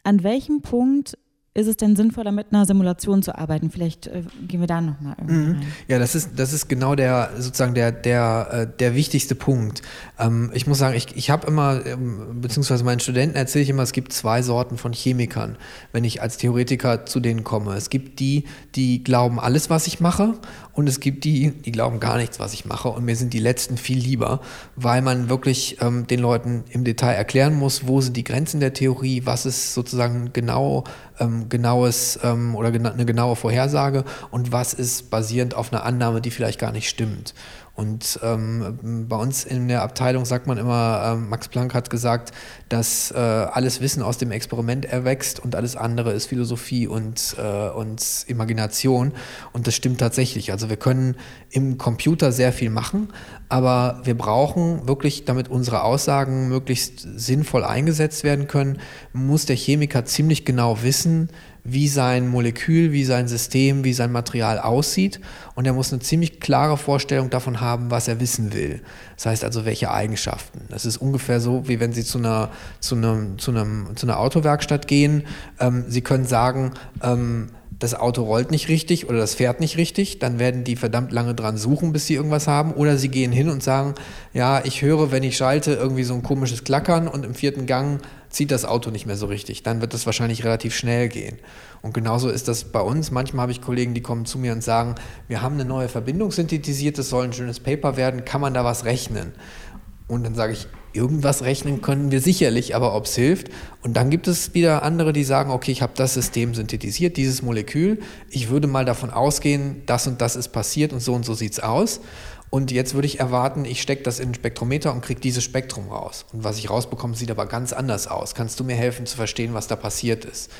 An welchem Punkt ist es denn sinnvoller, mit einer Simulation zu arbeiten? Vielleicht äh, gehen wir da nochmal mhm. rein. Ja, das ist, das ist genau der, sozusagen der, der, äh, der wichtigste Punkt. Ähm, ich muss sagen, ich, ich habe immer, ähm, beziehungsweise meinen Studenten erzähle ich immer, es gibt zwei Sorten von Chemikern, wenn ich als Theoretiker zu denen komme. Es gibt die, die glauben alles, was ich mache und es gibt die, die glauben gar nichts, was ich mache. Und mir sind die letzten viel lieber, weil man wirklich ähm, den Leuten im Detail erklären muss, wo sind die Grenzen der Theorie, was ist sozusagen genau ähm, genaues ähm, oder gena eine genaue Vorhersage und was ist basierend auf einer Annahme, die vielleicht gar nicht stimmt. Und ähm, bei uns in der Abteilung sagt man immer, äh, Max Planck hat gesagt, dass äh, alles Wissen aus dem Experiment erwächst und alles andere ist Philosophie und, äh, und Imagination. Und das stimmt tatsächlich. Also wir können im Computer sehr viel machen, aber wir brauchen wirklich, damit unsere Aussagen möglichst sinnvoll eingesetzt werden können, muss der Chemiker ziemlich genau wissen, wie sein Molekül, wie sein System, wie sein Material aussieht. Und er muss eine ziemlich klare Vorstellung davon haben, was er wissen will. Das heißt also, welche Eigenschaften. Das ist ungefähr so, wie wenn Sie zu einer, zu einem, zu einem, zu einer Autowerkstatt gehen. Ähm, Sie können sagen, ähm, das Auto rollt nicht richtig oder das fährt nicht richtig, dann werden die verdammt lange dran suchen, bis sie irgendwas haben. Oder sie gehen hin und sagen, ja, ich höre, wenn ich schalte, irgendwie so ein komisches Klackern und im vierten Gang zieht das Auto nicht mehr so richtig. Dann wird das wahrscheinlich relativ schnell gehen. Und genauso ist das bei uns. Manchmal habe ich Kollegen, die kommen zu mir und sagen, wir haben eine neue Verbindung synthetisiert, das soll ein schönes Paper werden, kann man da was rechnen? Und dann sage ich, irgendwas rechnen können wir sicherlich, aber ob es hilft. Und dann gibt es wieder andere, die sagen, okay, ich habe das System synthetisiert, dieses Molekül. Ich würde mal davon ausgehen, das und das ist passiert und so und so sieht es aus. Und jetzt würde ich erwarten, ich stecke das in einen Spektrometer und kriege dieses Spektrum raus. Und was ich rausbekomme, sieht aber ganz anders aus. Kannst du mir helfen zu verstehen, was da passiert ist?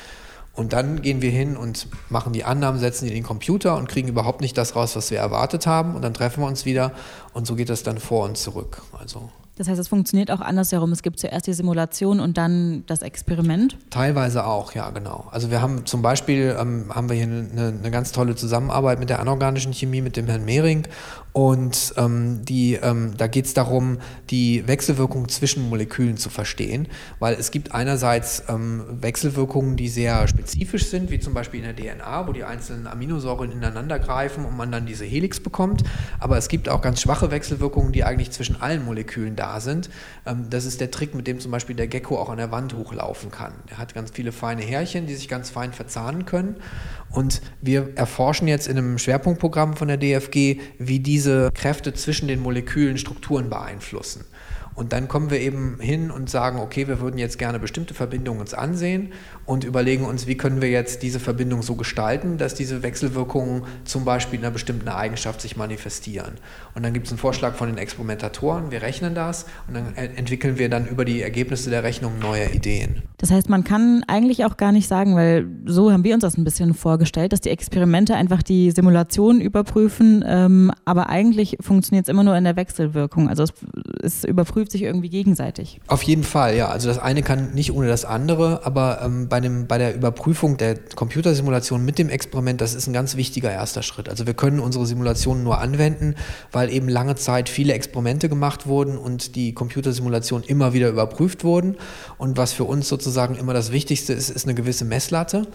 Und dann gehen wir hin und machen die Annahmen, setzen die in den Computer und kriegen überhaupt nicht das raus, was wir erwartet haben. Und dann treffen wir uns wieder und so geht das dann vor und zurück. Also das heißt, es funktioniert auch andersherum. Es gibt zuerst die Simulation und dann das Experiment. Teilweise auch, ja, genau. Also wir haben zum Beispiel ähm, haben wir hier eine, eine, ganz tolle Zusammenarbeit mit der anorganischen Chemie, mit dem Herrn Mehring. Und ähm, die, ähm, da geht es darum, die Wechselwirkung zwischen Molekülen zu verstehen, weil es gibt einerseits ähm, Wechselwirkungen, die sehr spezifisch sind, wie zum Beispiel in der DNA, wo die einzelnen Aminosäuren ineinander greifen und man dann diese Helix bekommt. Aber es gibt auch ganz schwache Wechselwirkungen, die eigentlich zwischen allen Molekülen da sind. Ähm, das ist der Trick, mit dem zum Beispiel der Gecko auch an der Wand hochlaufen kann. Er hat ganz viele feine Härchen, die sich ganz fein verzahnen können. Und wir erforschen jetzt in einem Schwerpunktprogramm von der DFG, wie diese Kräfte zwischen den Molekülen Strukturen beeinflussen. Und dann kommen wir eben hin und sagen, okay, wir würden jetzt gerne bestimmte Verbindungen uns ansehen und überlegen uns, wie können wir jetzt diese Verbindung so gestalten, dass diese Wechselwirkungen zum Beispiel in einer bestimmten Eigenschaft sich manifestieren. Und dann gibt es einen Vorschlag von den Experimentatoren, wir rechnen das und dann entwickeln wir dann über die Ergebnisse der Rechnung neue Ideen. Das heißt, man kann eigentlich auch gar nicht sagen, weil so haben wir uns das ein bisschen vorgestellt, dass die Experimente einfach die Simulation überprüfen, ähm, aber eigentlich funktioniert es immer nur in der Wechselwirkung. Also es, es überprüft sich irgendwie gegenseitig. Auf jeden Fall, ja. Also das eine kann nicht ohne das andere, aber ähm, bei bei, dem, bei der Überprüfung der Computersimulation mit dem Experiment, das ist ein ganz wichtiger erster Schritt. Also wir können unsere Simulationen nur anwenden, weil eben lange Zeit viele Experimente gemacht wurden und die Computersimulation immer wieder überprüft wurden. Und was für uns sozusagen immer das Wichtigste ist, ist eine gewisse Messlatte.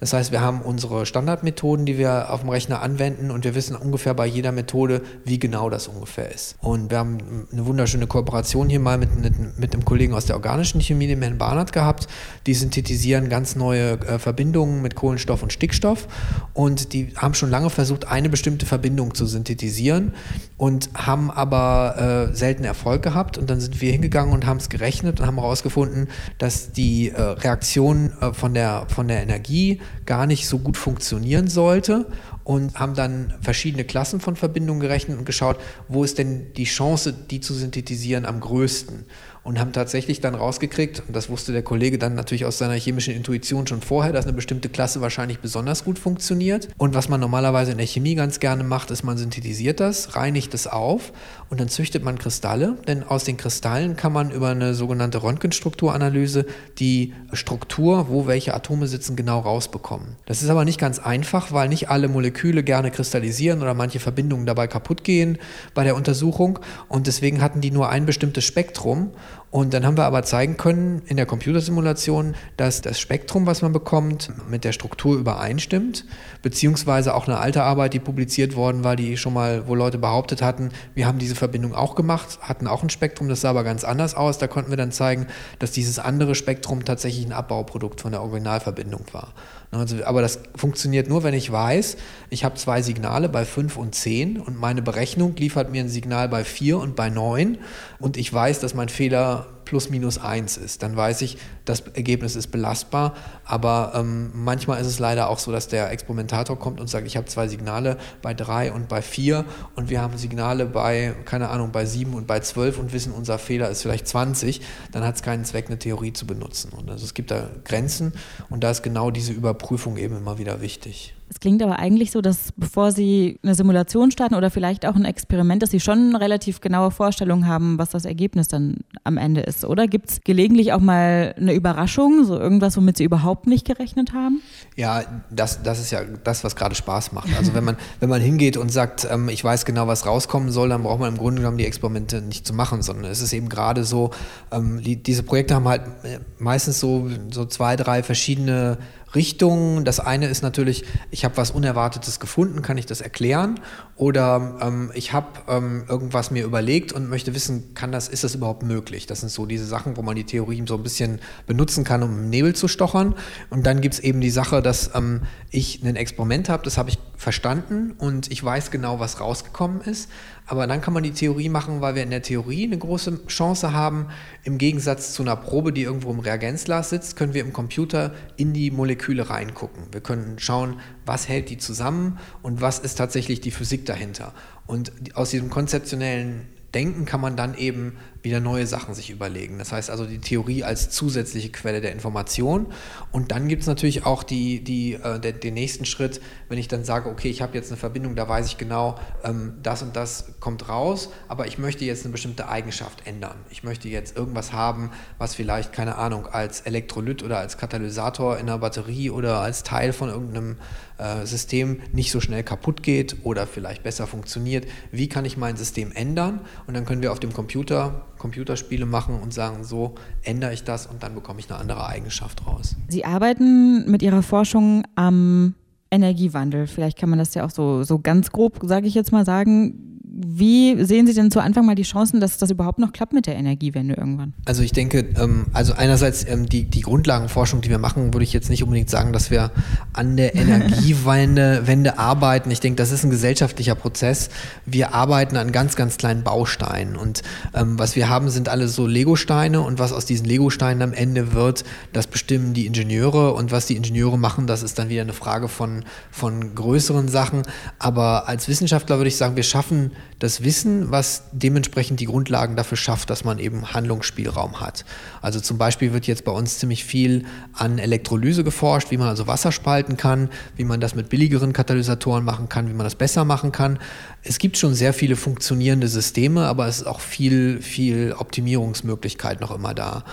Das heißt, wir haben unsere Standardmethoden, die wir auf dem Rechner anwenden und wir wissen ungefähr bei jeder Methode, wie genau das ungefähr ist. Und wir haben eine wunderschöne Kooperation hier mal mit, mit, mit einem Kollegen aus der organischen Chemie, dem Herrn Barnard, gehabt. Die synthetisieren ganz neue äh, Verbindungen mit Kohlenstoff und Stickstoff und die haben schon lange versucht, eine bestimmte Verbindung zu synthetisieren und haben aber äh, selten Erfolg gehabt. Und dann sind wir hingegangen und haben es gerechnet und haben herausgefunden, dass die äh, Reaktion äh, von, der, von der Energie gar nicht so gut funktionieren sollte und haben dann verschiedene Klassen von Verbindungen gerechnet und geschaut, wo ist denn die Chance, die zu synthetisieren am größten und haben tatsächlich dann rausgekriegt, und das wusste der Kollege dann natürlich aus seiner chemischen Intuition schon vorher, dass eine bestimmte Klasse wahrscheinlich besonders gut funktioniert. Und was man normalerweise in der Chemie ganz gerne macht, ist, man synthetisiert das, reinigt es auf und dann züchtet man Kristalle, denn aus den Kristallen kann man über eine sogenannte Röntgenstrukturanalyse die Struktur, wo welche Atome sitzen, genau rausbekommen. Das ist aber nicht ganz einfach, weil nicht alle Moleküle gerne kristallisieren oder manche Verbindungen dabei kaputt gehen bei der Untersuchung und deswegen hatten die nur ein bestimmtes Spektrum und dann haben wir aber zeigen können in der Computersimulation, dass das Spektrum, was man bekommt, mit der Struktur übereinstimmt, beziehungsweise auch eine alte Arbeit, die publiziert worden war, die schon mal, wo Leute behauptet hatten, wir haben diese Verbindung auch gemacht, hatten auch ein Spektrum, das sah aber ganz anders aus. Da konnten wir dann zeigen, dass dieses andere Spektrum tatsächlich ein Abbauprodukt von der Originalverbindung war. Also, aber das funktioniert nur, wenn ich weiß, ich habe zwei Signale bei 5 und 10 und meine Berechnung liefert mir ein Signal bei 4 und bei 9 und ich weiß, dass mein Fehler plus minus eins ist. Dann weiß ich, das Ergebnis ist belastbar. Aber ähm, manchmal ist es leider auch so, dass der Experimentator kommt und sagt, ich habe zwei Signale bei drei und bei vier und wir haben Signale bei, keine Ahnung, bei sieben und bei zwölf und wissen, unser Fehler ist vielleicht 20. Dann hat es keinen Zweck, eine Theorie zu benutzen. Und also es gibt da Grenzen und da ist genau diese Überprüfung eben immer wieder wichtig. Es klingt aber eigentlich so, dass bevor Sie eine Simulation starten oder vielleicht auch ein Experiment, dass Sie schon eine relativ genaue Vorstellung haben, was das Ergebnis dann am Ende ist, oder? Gibt es gelegentlich auch mal eine Überraschung, so irgendwas, womit Sie überhaupt nicht gerechnet haben? Ja, das, das ist ja das, was gerade Spaß macht. Also wenn man, [LAUGHS] wenn man hingeht und sagt, ähm, ich weiß genau, was rauskommen soll, dann braucht man im Grunde genommen die Experimente nicht zu machen, sondern es ist eben gerade so, ähm, die, diese Projekte haben halt äh, meistens so, so zwei, drei verschiedene Richtungen. Das eine ist natürlich, ich habe was Unerwartetes gefunden, kann ich das erklären? Oder ähm, ich habe ähm, irgendwas mir überlegt und möchte wissen, kann das, ist das überhaupt möglich? Das sind so diese Sachen, wo man die Theorie so ein bisschen benutzen kann, um im Nebel zu stochern. Und dann gibt es eben die Sache, dass ähm, ich ein Experiment habe, das habe ich verstanden und ich weiß genau, was rausgekommen ist. Aber dann kann man die Theorie machen, weil wir in der Theorie eine große Chance haben. Im Gegensatz zu einer Probe, die irgendwo im Reagenzglas sitzt, können wir im Computer in die Moleküle reingucken. Wir können schauen, was hält die zusammen und was ist tatsächlich die Physik dahinter. Und aus diesem konzeptionellen Denken kann man dann eben wieder neue Sachen sich überlegen. Das heißt also die Theorie als zusätzliche Quelle der Information. Und dann gibt es natürlich auch die, die, äh, der, den nächsten Schritt, wenn ich dann sage, okay, ich habe jetzt eine Verbindung, da weiß ich genau, ähm, das und das kommt raus, aber ich möchte jetzt eine bestimmte Eigenschaft ändern. Ich möchte jetzt irgendwas haben, was vielleicht, keine Ahnung, als Elektrolyt oder als Katalysator in einer Batterie oder als Teil von irgendeinem äh, System nicht so schnell kaputt geht oder vielleicht besser funktioniert. Wie kann ich mein System ändern? Und dann können wir auf dem Computer Computerspiele machen und sagen, so ändere ich das und dann bekomme ich eine andere Eigenschaft raus. Sie arbeiten mit Ihrer Forschung am Energiewandel. Vielleicht kann man das ja auch so, so ganz grob, sage ich jetzt mal, sagen. Wie sehen Sie denn zu Anfang mal die Chancen, dass das überhaupt noch klappt mit der Energiewende irgendwann? Also ich denke, ähm, also einerseits ähm, die, die Grundlagenforschung, die wir machen, würde ich jetzt nicht unbedingt sagen, dass wir an der [LAUGHS] Energiewende Wende arbeiten. Ich denke, das ist ein gesellschaftlicher Prozess. Wir arbeiten an ganz, ganz kleinen Bausteinen. Und ähm, was wir haben, sind alle so Legosteine. Und was aus diesen Legosteinen am Ende wird, das bestimmen die Ingenieure. Und was die Ingenieure machen, das ist dann wieder eine Frage von, von größeren Sachen. Aber als Wissenschaftler würde ich sagen, wir schaffen das Wissen, was dementsprechend die Grundlagen dafür schafft, dass man eben Handlungsspielraum hat. Also zum Beispiel wird jetzt bei uns ziemlich viel an Elektrolyse geforscht, wie man also Wasser spalten kann, wie man das mit billigeren Katalysatoren machen kann, wie man das besser machen kann. Es gibt schon sehr viele funktionierende Systeme, aber es ist auch viel, viel Optimierungsmöglichkeit noch immer da.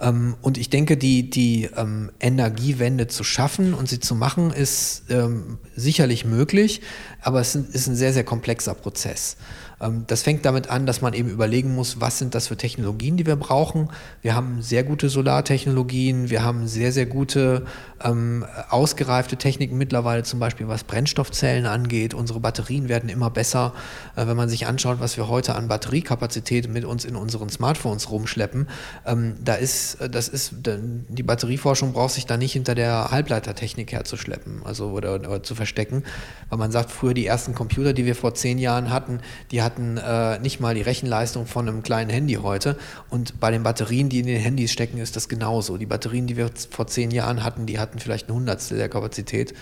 Ähm, und ich denke, die, die ähm, Energiewende zu schaffen und sie zu machen, ist ähm, sicherlich möglich, aber es ist ein sehr, sehr komplexer Prozess. Ähm, das fängt damit an, dass man eben überlegen muss, was sind das für Technologien, die wir brauchen. Wir haben sehr gute Solartechnologien, wir haben sehr, sehr gute ähm, ausgereifte Techniken mittlerweile, zum Beispiel was Brennstoffzellen angeht. Unsere Batterien werden immer besser. Äh, wenn man sich anschaut, was wir heute an Batteriekapazität mit uns in unseren Smartphones rumschleppen, ähm, da ist, äh, das ist, die Batterieforschung braucht sich da nicht hinter der Halbleitertechnik herzuschleppen, also oder, oder zu verstecken, weil man sagt, früher die ersten Computer, die wir vor zehn Jahren hatten, die hatten hatten äh, nicht mal die Rechenleistung von einem kleinen Handy heute. Und bei den Batterien, die in den Handys stecken, ist das genauso. Die Batterien, die wir vor zehn Jahren hatten, die hatten vielleicht ein Hundertstel der Kapazität.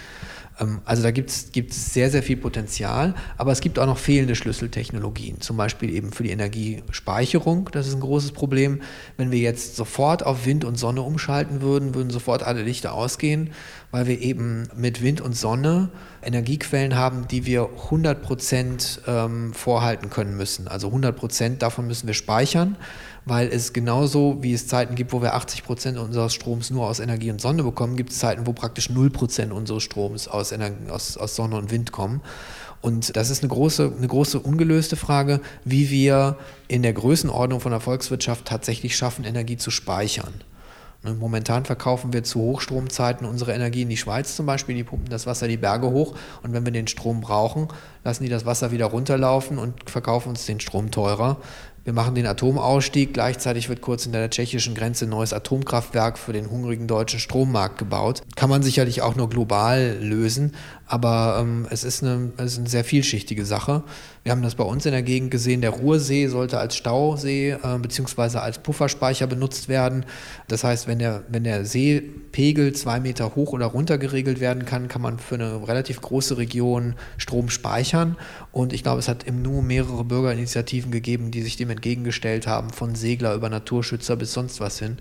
Ähm, also da gibt es sehr, sehr viel Potenzial, aber es gibt auch noch fehlende Schlüsseltechnologien, zum Beispiel eben für die Energiespeicherung. Das ist ein großes Problem. Wenn wir jetzt sofort auf Wind und Sonne umschalten würden, würden sofort alle Lichter ausgehen, weil wir eben mit Wind und Sonne Energiequellen haben, die wir 100 Prozent ähm, vorhalten können müssen. Also 100 Prozent davon müssen wir speichern weil es genauso wie es Zeiten gibt, wo wir 80 Prozent unseres Stroms nur aus Energie und Sonne bekommen, gibt es Zeiten, wo praktisch 0 Prozent unseres Stroms aus, Energie, aus, aus Sonne und Wind kommen. Und das ist eine große, eine große ungelöste Frage, wie wir in der Größenordnung von der Volkswirtschaft tatsächlich schaffen, Energie zu speichern. Ne, momentan verkaufen wir zu Hochstromzeiten unsere Energie in die Schweiz zum Beispiel, die pumpen das Wasser die Berge hoch und wenn wir den Strom brauchen, lassen die das Wasser wieder runterlaufen und verkaufen uns den Strom teurer. Wir machen den Atomausstieg. Gleichzeitig wird kurz hinter der tschechischen Grenze ein neues Atomkraftwerk für den hungrigen deutschen Strommarkt gebaut. Kann man sicherlich auch nur global lösen, aber ähm, es, ist eine, es ist eine sehr vielschichtige Sache. Wir haben das bei uns in der Gegend gesehen. Der Ruhrsee sollte als Stausee äh, bzw. als Pufferspeicher benutzt werden. Das heißt, wenn der, wenn der Seepegel zwei Meter hoch oder runter geregelt werden kann, kann man für eine relativ große Region Strom speichern. Und ich glaube, es hat im Nu mehrere Bürgerinitiativen gegeben, die sich dem entgegengestellt haben, von Segler über Naturschützer bis sonst was hin.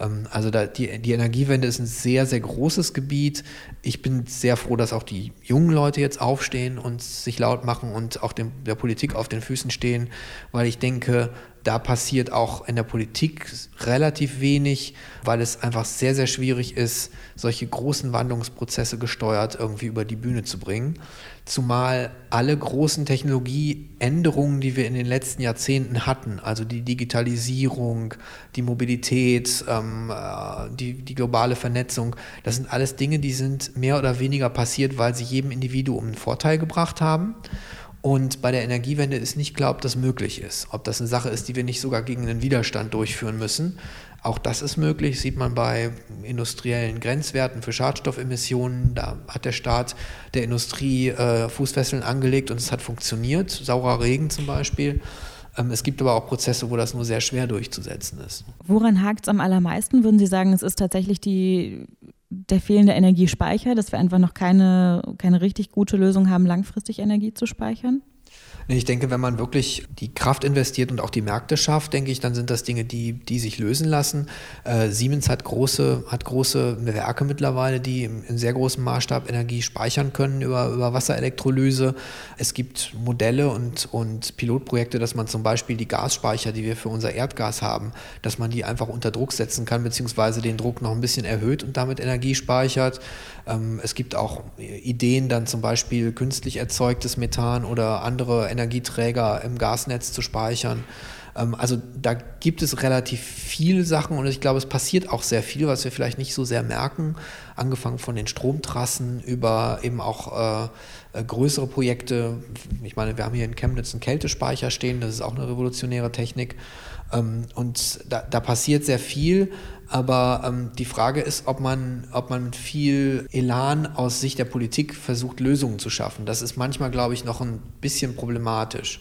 Ähm, also da, die, die Energiewende ist ein sehr, sehr großes Gebiet. Ich bin sehr froh, dass auch die jungen Leute jetzt aufstehen und sich laut machen und auch dem, der Politik auf den Füßen stehen, weil ich denke, da passiert auch in der Politik relativ wenig, weil es einfach sehr, sehr schwierig ist, solche großen Wandlungsprozesse gesteuert irgendwie über die Bühne zu bringen. Zumal alle großen Technologieänderungen, die wir in den letzten Jahrzehnten hatten, also die Digitalisierung, die Mobilität, ähm, äh, die, die globale Vernetzung, das sind alles Dinge, die sind mehr oder weniger passiert, weil sie jedem Individuum einen Vorteil gebracht haben. Und bei der Energiewende ist nicht glaubt, dass möglich ist. Ob das eine Sache ist, die wir nicht sogar gegen einen Widerstand durchführen müssen. Auch das ist möglich, sieht man bei industriellen Grenzwerten für Schadstoffemissionen. Da hat der Staat der Industrie äh, Fußfesseln angelegt und es hat funktioniert. Saurer Regen zum Beispiel. Ähm, es gibt aber auch Prozesse, wo das nur sehr schwer durchzusetzen ist. Woran hakt es am allermeisten? Würden Sie sagen, es ist tatsächlich die der fehlende Energiespeicher, dass wir einfach noch keine, keine richtig gute Lösung haben, langfristig Energie zu speichern? Ich denke, wenn man wirklich die Kraft investiert und auch die Märkte schafft, denke ich, dann sind das Dinge, die, die sich lösen lassen. Äh, Siemens hat große, hat große Werke mittlerweile, die in sehr großem Maßstab Energie speichern können über, über Wasserelektrolyse. Es gibt Modelle und, und Pilotprojekte, dass man zum Beispiel die Gasspeicher, die wir für unser Erdgas haben, dass man die einfach unter Druck setzen kann, beziehungsweise den Druck noch ein bisschen erhöht und damit Energie speichert. Ähm, es gibt auch Ideen, dann zum Beispiel künstlich erzeugtes Methan oder andere Energieträger im Gasnetz zu speichern. Ähm, also da gibt es relativ viele Sachen und ich glaube, es passiert auch sehr viel, was wir vielleicht nicht so sehr merken. Angefangen von den Stromtrassen über eben auch äh, äh, größere Projekte. Ich meine, wir haben hier in Chemnitz einen Kältespeicher stehen, das ist auch eine revolutionäre Technik. Ähm, und da, da passiert sehr viel. Aber ähm, die Frage ist, ob man, ob man mit viel Elan aus Sicht der Politik versucht, Lösungen zu schaffen. Das ist manchmal, glaube ich, noch ein bisschen problematisch.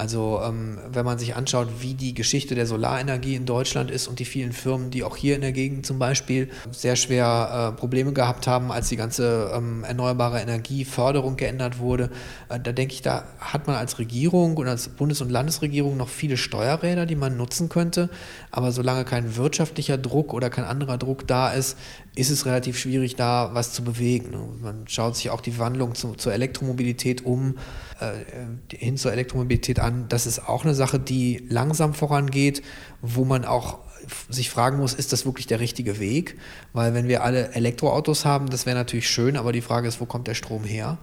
Also ähm, wenn man sich anschaut, wie die Geschichte der Solarenergie in Deutschland ist und die vielen Firmen, die auch hier in der Gegend zum Beispiel sehr schwer äh, Probleme gehabt haben, als die ganze ähm, erneuerbare Energieförderung geändert wurde, äh, da denke ich, da hat man als Regierung und als Bundes- und Landesregierung noch viele Steuerräder, die man nutzen könnte. Aber solange kein wirtschaftlicher Druck oder kein anderer Druck da ist, ist es relativ schwierig, da was zu bewegen. Man schaut sich auch die Wandlung zu, zur Elektromobilität um, hin zur Elektromobilität an. Das ist auch eine Sache, die langsam vorangeht, wo man auch sich fragen muss, ist das wirklich der richtige Weg? Weil wenn wir alle Elektroautos haben, das wäre natürlich schön, aber die Frage ist, wo kommt der Strom her?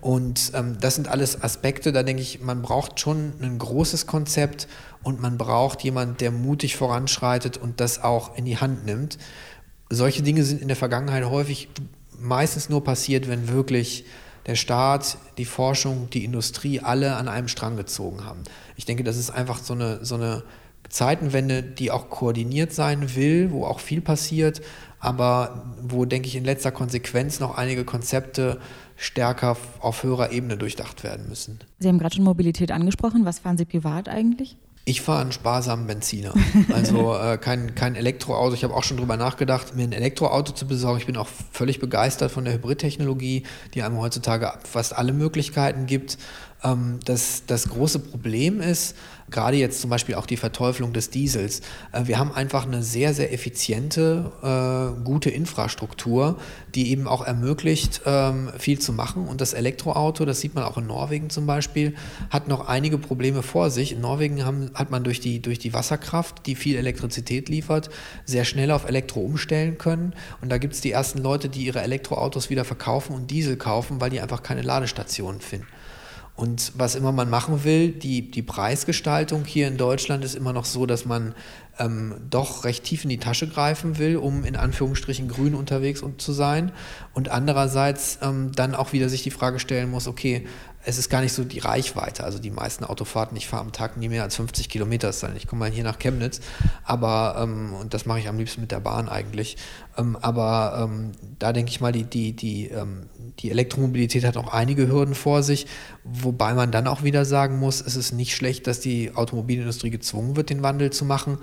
Und ähm, das sind alles Aspekte, da denke ich, man braucht schon ein großes Konzept und man braucht jemanden, der mutig voranschreitet und das auch in die Hand nimmt. Solche Dinge sind in der Vergangenheit häufig meistens nur passiert, wenn wirklich der Staat, die Forschung, die Industrie alle an einem Strang gezogen haben. Ich denke, das ist einfach so eine, so eine Zeitenwende, die auch koordiniert sein will, wo auch viel passiert, aber wo, denke ich, in letzter Konsequenz noch einige Konzepte stärker auf höherer Ebene durchdacht werden müssen. Sie haben gerade schon Mobilität angesprochen. Was fahren Sie privat eigentlich? Ich fahre einen sparsamen Benziner, [LAUGHS] also äh, kein, kein Elektroauto. Ich habe auch schon darüber nachgedacht, mir ein Elektroauto zu besorgen. Ich bin auch völlig begeistert von der Hybridtechnologie, die einem heutzutage fast alle Möglichkeiten gibt. Ähm, das, das große Problem ist, gerade jetzt zum Beispiel auch die Verteuflung des Diesels. Äh, wir haben einfach eine sehr, sehr effiziente, äh, gute Infrastruktur, die eben auch ermöglicht, ähm, viel zu machen. Und das Elektroauto, das sieht man auch in Norwegen zum Beispiel, hat noch einige Probleme vor sich. In Norwegen haben, hat man durch die, durch die Wasserkraft, die viel Elektrizität liefert, sehr schnell auf Elektro umstellen können. Und da gibt es die ersten Leute, die ihre Elektroautos wieder verkaufen und Diesel kaufen, weil die einfach keine Ladestationen finden. Und was immer man machen will, die, die Preisgestaltung hier in Deutschland ist immer noch so, dass man ähm, doch recht tief in die Tasche greifen will, um in Anführungsstrichen grün unterwegs zu sein. Und andererseits ähm, dann auch wieder sich die Frage stellen muss, okay, es ist gar nicht so die Reichweite. Also die meisten Autofahrten, ich fahre am Tag nie mehr als 50 Kilometer sein. Ich komme mal hier nach Chemnitz, aber ähm, und das mache ich am liebsten mit der Bahn eigentlich. Ähm, aber ähm, da denke ich mal, die, die, die, ähm, die Elektromobilität hat auch einige Hürden vor sich, wobei man dann auch wieder sagen muss, es ist nicht schlecht, dass die Automobilindustrie gezwungen wird, den Wandel zu machen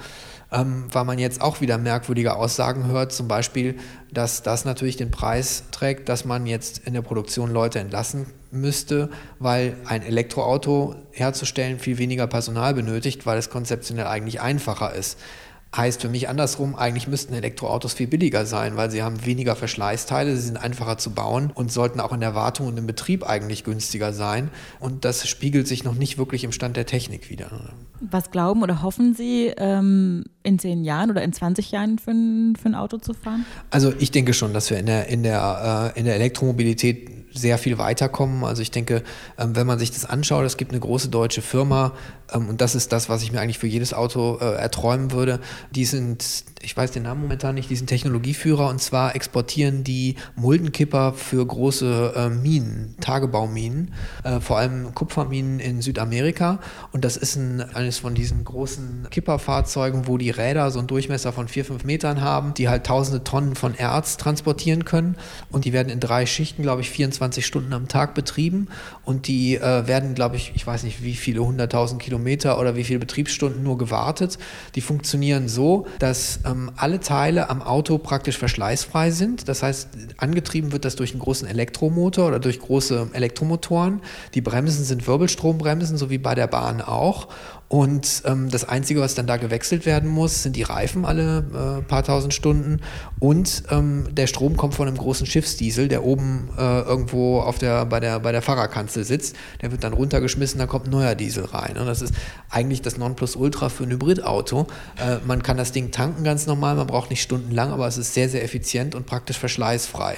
ähm, weil man jetzt auch wieder merkwürdige Aussagen hört, zum Beispiel, dass das natürlich den Preis trägt, dass man jetzt in der Produktion Leute entlassen müsste, weil ein Elektroauto herzustellen viel weniger Personal benötigt, weil es konzeptionell eigentlich einfacher ist. Heißt für mich andersrum, eigentlich müssten Elektroautos viel billiger sein, weil sie haben weniger Verschleißteile, sie sind einfacher zu bauen und sollten auch in der Wartung und im Betrieb eigentlich günstiger sein. Und das spiegelt sich noch nicht wirklich im Stand der Technik wieder. Was glauben oder hoffen Sie, ähm, in zehn Jahren oder in 20 Jahren für ein, für ein Auto zu fahren? Also ich denke schon, dass wir in der, in der, äh, in der Elektromobilität sehr viel weiterkommen. Also ich denke, ähm, wenn man sich das anschaut, es gibt eine große deutsche Firma ähm, und das ist das, was ich mir eigentlich für jedes Auto äh, erträumen würde. Die sind, ich weiß den Namen momentan nicht, die sind Technologieführer und zwar exportieren die Muldenkipper für große äh, Minen, Tagebauminen, äh, vor allem Kupferminen in Südamerika und das ist ein, eines von diesen großen Kipperfahrzeugen, wo die Räder so einen Durchmesser von vier, fünf Metern haben, die halt tausende Tonnen von Erz transportieren können und die werden in drei Schichten, glaube ich, 24 24 Stunden am Tag betrieben und die äh, werden, glaube ich, ich weiß nicht wie viele hunderttausend Kilometer oder wie viele Betriebsstunden nur gewartet. Die funktionieren so, dass ähm, alle Teile am Auto praktisch verschleißfrei sind. Das heißt, angetrieben wird das durch einen großen Elektromotor oder durch große Elektromotoren. Die Bremsen sind Wirbelstrombremsen, so wie bei der Bahn auch. Und ähm, das Einzige, was dann da gewechselt werden muss, sind die Reifen alle äh, paar tausend Stunden. Und ähm, der Strom kommt von einem großen Schiffsdiesel, der oben äh, irgendwo auf der, bei, der, bei der Fahrerkanzel sitzt. Der wird dann runtergeschmissen, dann kommt ein neuer Diesel rein. Und das ist eigentlich das Nonplusultra für ein Hybridauto. Äh, man kann das Ding tanken ganz normal, man braucht nicht stundenlang, aber es ist sehr, sehr effizient und praktisch verschleißfrei.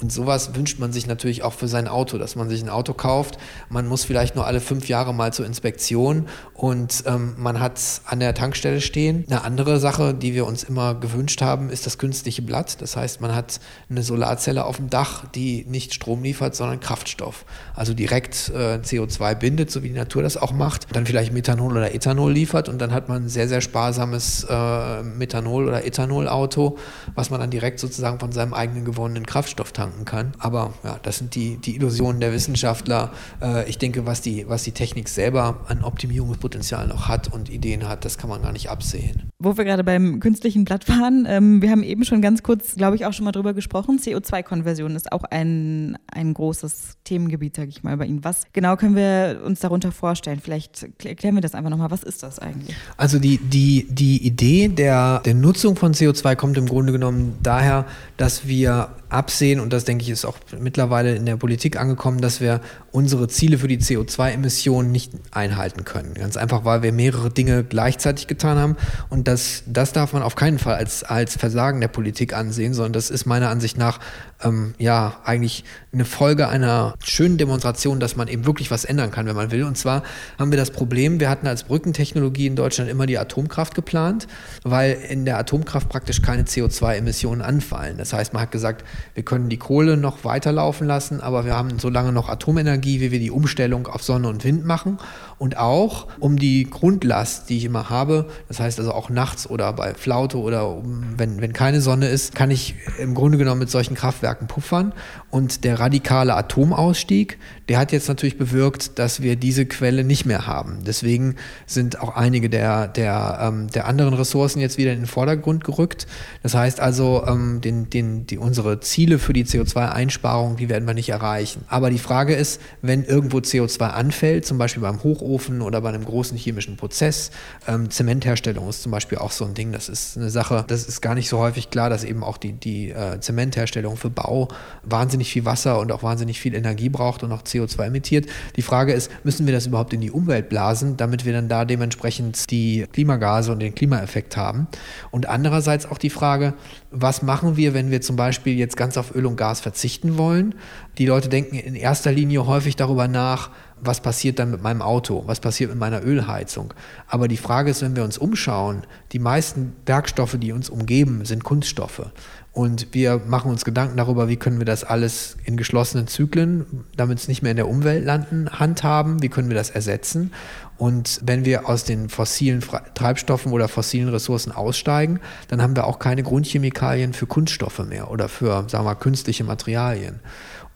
Und sowas wünscht man sich natürlich auch für sein Auto, dass man sich ein Auto kauft. Man muss vielleicht nur alle fünf Jahre mal zur Inspektion und ähm, man hat es an der Tankstelle stehen. Eine andere Sache, die wir uns immer gewünscht haben, ist das künstliche Blatt. Das heißt, man hat eine Solarzelle auf dem Dach, die nicht Strom liefert, sondern Kraftstoff. Also direkt äh, CO2 bindet, so wie die Natur das auch macht. Dann vielleicht Methanol oder Ethanol liefert und dann hat man ein sehr, sehr sparsames äh, Methanol- oder Ethanol-Auto, was man dann direkt sozusagen von seinem eigenen gewonnenen Kraftstoff tankt tanken kann. Aber ja, das sind die, die Illusionen der Wissenschaftler. Äh, ich denke, was die, was die Technik selber an Optimierungspotenzial noch hat und Ideen hat, das kann man gar nicht absehen. Wo wir gerade beim künstlichen Blatt waren, ähm, wir haben eben schon ganz kurz, glaube ich, auch schon mal drüber gesprochen. CO2-Konversion ist auch ein, ein großes Themengebiet, sage ich mal, bei Ihnen. Was genau können wir uns darunter vorstellen? Vielleicht erklären wir das einfach nochmal. Was ist das eigentlich? Also die, die, die Idee der, der Nutzung von CO2 kommt im Grunde genommen daher, dass wir absehen, und das denke ich ist auch mittlerweile in der Politik angekommen, dass wir unsere Ziele für die CO2-Emissionen nicht einhalten können. Ganz einfach, weil wir mehrere Dinge gleichzeitig getan haben. Und das, das darf man auf keinen Fall als, als Versagen der Politik ansehen, sondern das ist meiner Ansicht nach ähm, ja eigentlich eine Folge einer schönen Demonstration, dass man eben wirklich was ändern kann, wenn man will. Und zwar haben wir das Problem, wir hatten als Brückentechnologie in Deutschland immer die Atomkraft geplant, weil in der Atomkraft praktisch keine CO2-Emissionen anfallen. Das heißt, man hat gesagt, wir können die Kohle noch weiterlaufen lassen, aber wir haben so lange noch Atomenergie, wie wir die Umstellung auf Sonne und Wind machen. Und auch um die Grundlast, die ich immer habe, das heißt also auch nachts oder bei Flaute oder wenn, wenn keine Sonne ist, kann ich im Grunde genommen mit solchen Kraftwerken puffern. Und der radikale Atomausstieg, der hat jetzt natürlich bewirkt, dass wir diese Quelle nicht mehr haben. Deswegen sind auch einige der, der, ähm, der anderen Ressourcen jetzt wieder in den Vordergrund gerückt. Das heißt also, ähm, den, den, die, unsere Ziele für die CO2-Einsparung, die werden wir nicht erreichen. Aber die Frage ist, wenn irgendwo CO2 anfällt, zum Beispiel beim Hochofen oder bei einem großen chemischen Prozess, ähm, Zementherstellung ist zum Beispiel auch so ein Ding, das ist eine Sache, das ist gar nicht so häufig klar, dass eben auch die, die äh, Zementherstellung für Bau wahnsinnig viel Wasser und auch wahnsinnig viel Energie braucht und auch CO2 emittiert. Die Frage ist, müssen wir das überhaupt in die Umwelt blasen, damit wir dann da dementsprechend die Klimagase und den Klimaeffekt haben? Und andererseits auch die Frage, was machen wir, wenn wir zum Beispiel jetzt ganz auf Öl und Gas verzichten wollen? Die Leute denken in erster Linie häufig darüber nach, was passiert dann mit meinem Auto, was passiert mit meiner Ölheizung. Aber die Frage ist, wenn wir uns umschauen, die meisten Werkstoffe, die uns umgeben, sind Kunststoffe. Und wir machen uns Gedanken darüber, wie können wir das alles in geschlossenen Zyklen, damit es nicht mehr in der Umwelt landen, handhaben, wie können wir das ersetzen. Und wenn wir aus den fossilen Treibstoffen oder fossilen Ressourcen aussteigen, dann haben wir auch keine Grundchemikalien für Kunststoffe mehr oder für, sagen wir künstliche Materialien.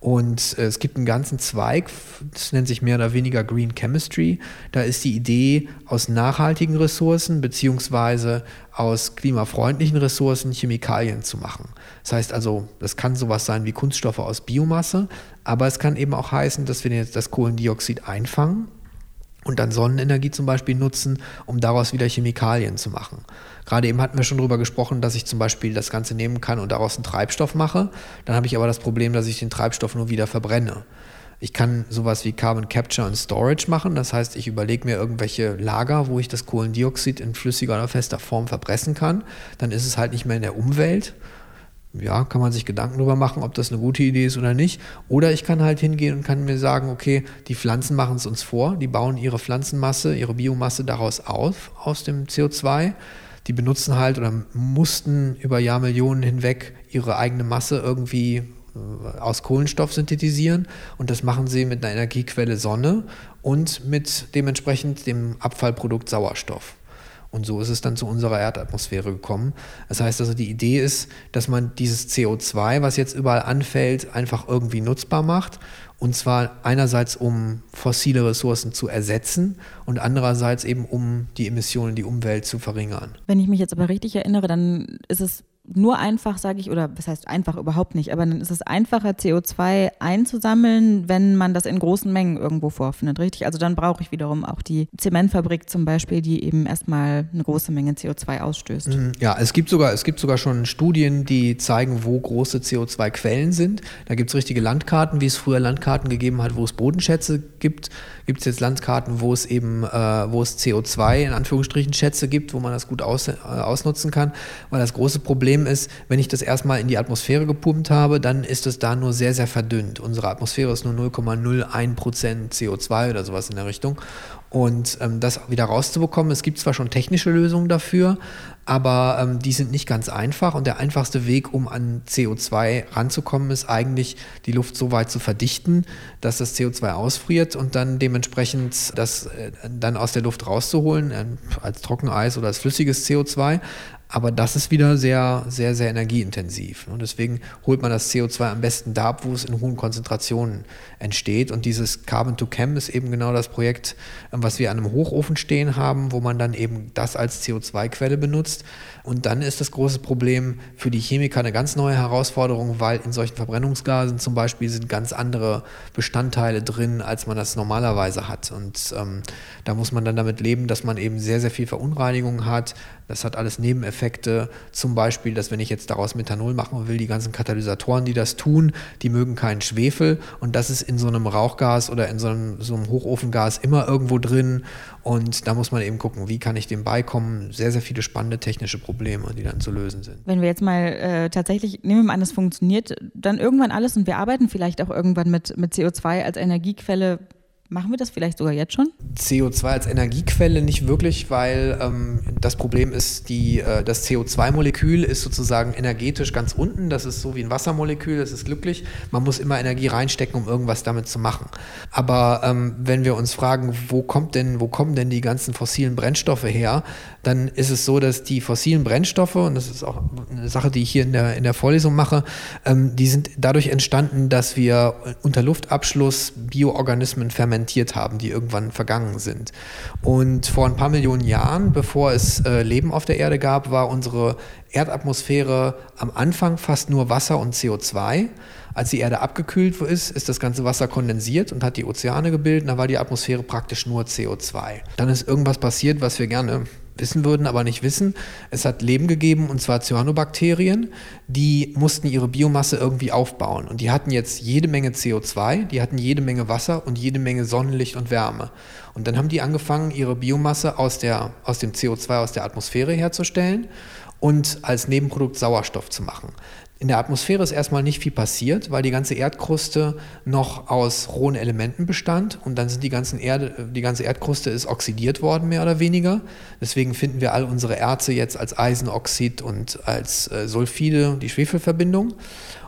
Und äh, es gibt einen ganzen Zweig, das nennt sich mehr oder weniger Green Chemistry. Da ist die Idee, aus nachhaltigen Ressourcen beziehungsweise aus klimafreundlichen Ressourcen Chemikalien zu machen. Das heißt also, das kann sowas sein wie Kunststoffe aus Biomasse, aber es kann eben auch heißen, dass wir jetzt das Kohlendioxid einfangen und dann Sonnenenergie zum Beispiel nutzen, um daraus wieder Chemikalien zu machen. Gerade eben hatten wir schon darüber gesprochen, dass ich zum Beispiel das Ganze nehmen kann und daraus einen Treibstoff mache. Dann habe ich aber das Problem, dass ich den Treibstoff nur wieder verbrenne. Ich kann sowas wie Carbon Capture und Storage machen. Das heißt, ich überlege mir irgendwelche Lager, wo ich das Kohlendioxid in flüssiger oder fester Form verpressen kann. Dann ist es halt nicht mehr in der Umwelt, ja, kann man sich Gedanken darüber machen, ob das eine gute Idee ist oder nicht. Oder ich kann halt hingehen und kann mir sagen, okay, die Pflanzen machen es uns vor, die bauen ihre Pflanzenmasse, ihre Biomasse daraus auf, aus dem CO2. Die benutzen halt oder mussten über Jahrmillionen hinweg ihre eigene Masse irgendwie äh, aus Kohlenstoff synthetisieren und das machen sie mit einer Energiequelle Sonne und mit dementsprechend dem Abfallprodukt Sauerstoff. Und so ist es dann zu unserer Erdatmosphäre gekommen. Das heißt also, die Idee ist, dass man dieses CO2, was jetzt überall anfällt, einfach irgendwie nutzbar macht. Und zwar einerseits, um fossile Ressourcen zu ersetzen und andererseits eben, um die Emissionen in die Umwelt zu verringern. Wenn ich mich jetzt aber richtig erinnere, dann ist es nur einfach, sage ich, oder was heißt einfach überhaupt nicht, aber dann ist es einfacher, CO2 einzusammeln, wenn man das in großen Mengen irgendwo vorfindet, richtig? Also dann brauche ich wiederum auch die Zementfabrik zum Beispiel, die eben erstmal eine große Menge CO2 ausstößt. Mhm. Ja, es gibt sogar, es gibt sogar schon Studien, die zeigen, wo große CO2-Quellen sind. Da gibt es richtige Landkarten, wie es früher Landkarten gegeben hat, wo es Bodenschätze gibt. Gibt es jetzt Landkarten, wo es eben, äh, wo es CO2 in Anführungsstrichen Schätze gibt, wo man das gut aus, äh, ausnutzen kann, weil das große Problem ist, wenn ich das erstmal in die Atmosphäre gepumpt habe, dann ist es da nur sehr, sehr verdünnt. Unsere Atmosphäre ist nur 0,01 Prozent CO2 oder sowas in der Richtung. Und ähm, das wieder rauszubekommen, es gibt zwar schon technische Lösungen dafür, aber ähm, die sind nicht ganz einfach. Und der einfachste Weg, um an CO2 ranzukommen, ist eigentlich, die Luft so weit zu verdichten, dass das CO2 ausfriert und dann dementsprechend das äh, dann aus der Luft rauszuholen, äh, als Trockeneis oder als flüssiges CO2. Aber das ist wieder sehr, sehr, sehr energieintensiv. Und deswegen holt man das CO2 am besten da ab, wo es in hohen Konzentrationen entsteht. Und dieses Carbon to Chem ist eben genau das Projekt, ähm, was wir an einem Hochofen stehen haben, wo man dann eben das als CO2-Quelle benutzt. Und dann ist das große Problem für die Chemiker eine ganz neue Herausforderung, weil in solchen Verbrennungsgasen zum Beispiel sind ganz andere Bestandteile drin, als man das normalerweise hat. Und ähm, da muss man dann damit leben, dass man eben sehr, sehr viel Verunreinigung hat. Das hat alles Nebeneffekte zum Beispiel, dass wenn ich jetzt daraus Methanol machen will, die ganzen Katalysatoren, die das tun, die mögen keinen Schwefel und das ist in so einem Rauchgas oder in so einem, so einem Hochofengas immer irgendwo drin und da muss man eben gucken, wie kann ich dem beikommen. Sehr, sehr viele spannende technische Probleme, die dann zu lösen sind. Wenn wir jetzt mal äh, tatsächlich, nehmen wir mal an, es funktioniert, dann irgendwann alles und wir arbeiten vielleicht auch irgendwann mit, mit CO2 als Energiequelle Machen wir das vielleicht sogar jetzt schon? CO2 als Energiequelle nicht wirklich, weil ähm, das Problem ist, die, äh, das CO2-Molekül ist sozusagen energetisch ganz unten. Das ist so wie ein Wassermolekül, das ist glücklich. Man muss immer Energie reinstecken, um irgendwas damit zu machen. Aber ähm, wenn wir uns fragen, wo, kommt denn, wo kommen denn die ganzen fossilen Brennstoffe her, dann ist es so, dass die fossilen Brennstoffe, und das ist auch eine Sache, die ich hier in der, in der Vorlesung mache, ähm, die sind dadurch entstanden, dass wir unter Luftabschluss Bioorganismen fermentieren fermentiert haben, die irgendwann vergangen sind. Und vor ein paar Millionen Jahren, bevor es äh, Leben auf der Erde gab, war unsere Erdatmosphäre am Anfang fast nur Wasser und CO2. Als die Erde abgekühlt ist, ist das ganze Wasser kondensiert und hat die Ozeane gebildet. Da war die Atmosphäre praktisch nur CO2. Dann ist irgendwas passiert, was wir gerne wissen würden, aber nicht wissen. Es hat Leben gegeben, und zwar Cyanobakterien, die mussten ihre Biomasse irgendwie aufbauen. Und die hatten jetzt jede Menge CO2, die hatten jede Menge Wasser und jede Menge Sonnenlicht und Wärme. Und dann haben die angefangen, ihre Biomasse aus, der, aus dem CO2 aus der Atmosphäre herzustellen und als Nebenprodukt Sauerstoff zu machen. In der Atmosphäre ist erstmal nicht viel passiert, weil die ganze Erdkruste noch aus rohen Elementen bestand und dann sind die, ganzen Erde, die ganze Erdkruste ist oxidiert worden, mehr oder weniger. Deswegen finden wir all unsere Erze jetzt als Eisenoxid und als äh, Sulfide, die Schwefelverbindung.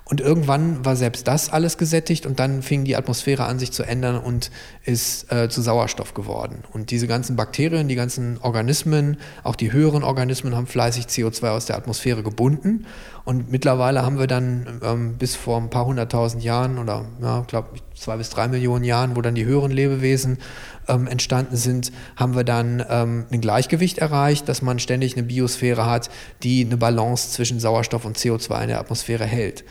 Und irgendwann war selbst das alles gesättigt und dann fing die Atmosphäre an, sich zu ändern und ist äh, zu Sauerstoff geworden. Und diese ganzen Bakterien, die ganzen Organismen, auch die höheren Organismen haben fleißig CO2 aus der Atmosphäre gebunden. Und mittlerweile haben wir dann ähm, bis vor ein paar hunderttausend Jahren oder ja, glaube zwei bis drei Millionen Jahren, wo dann die höheren Lebewesen ähm, entstanden sind, haben wir dann ähm, ein Gleichgewicht erreicht, dass man ständig eine Biosphäre hat, die eine Balance zwischen Sauerstoff und CO2 in der Atmosphäre hält.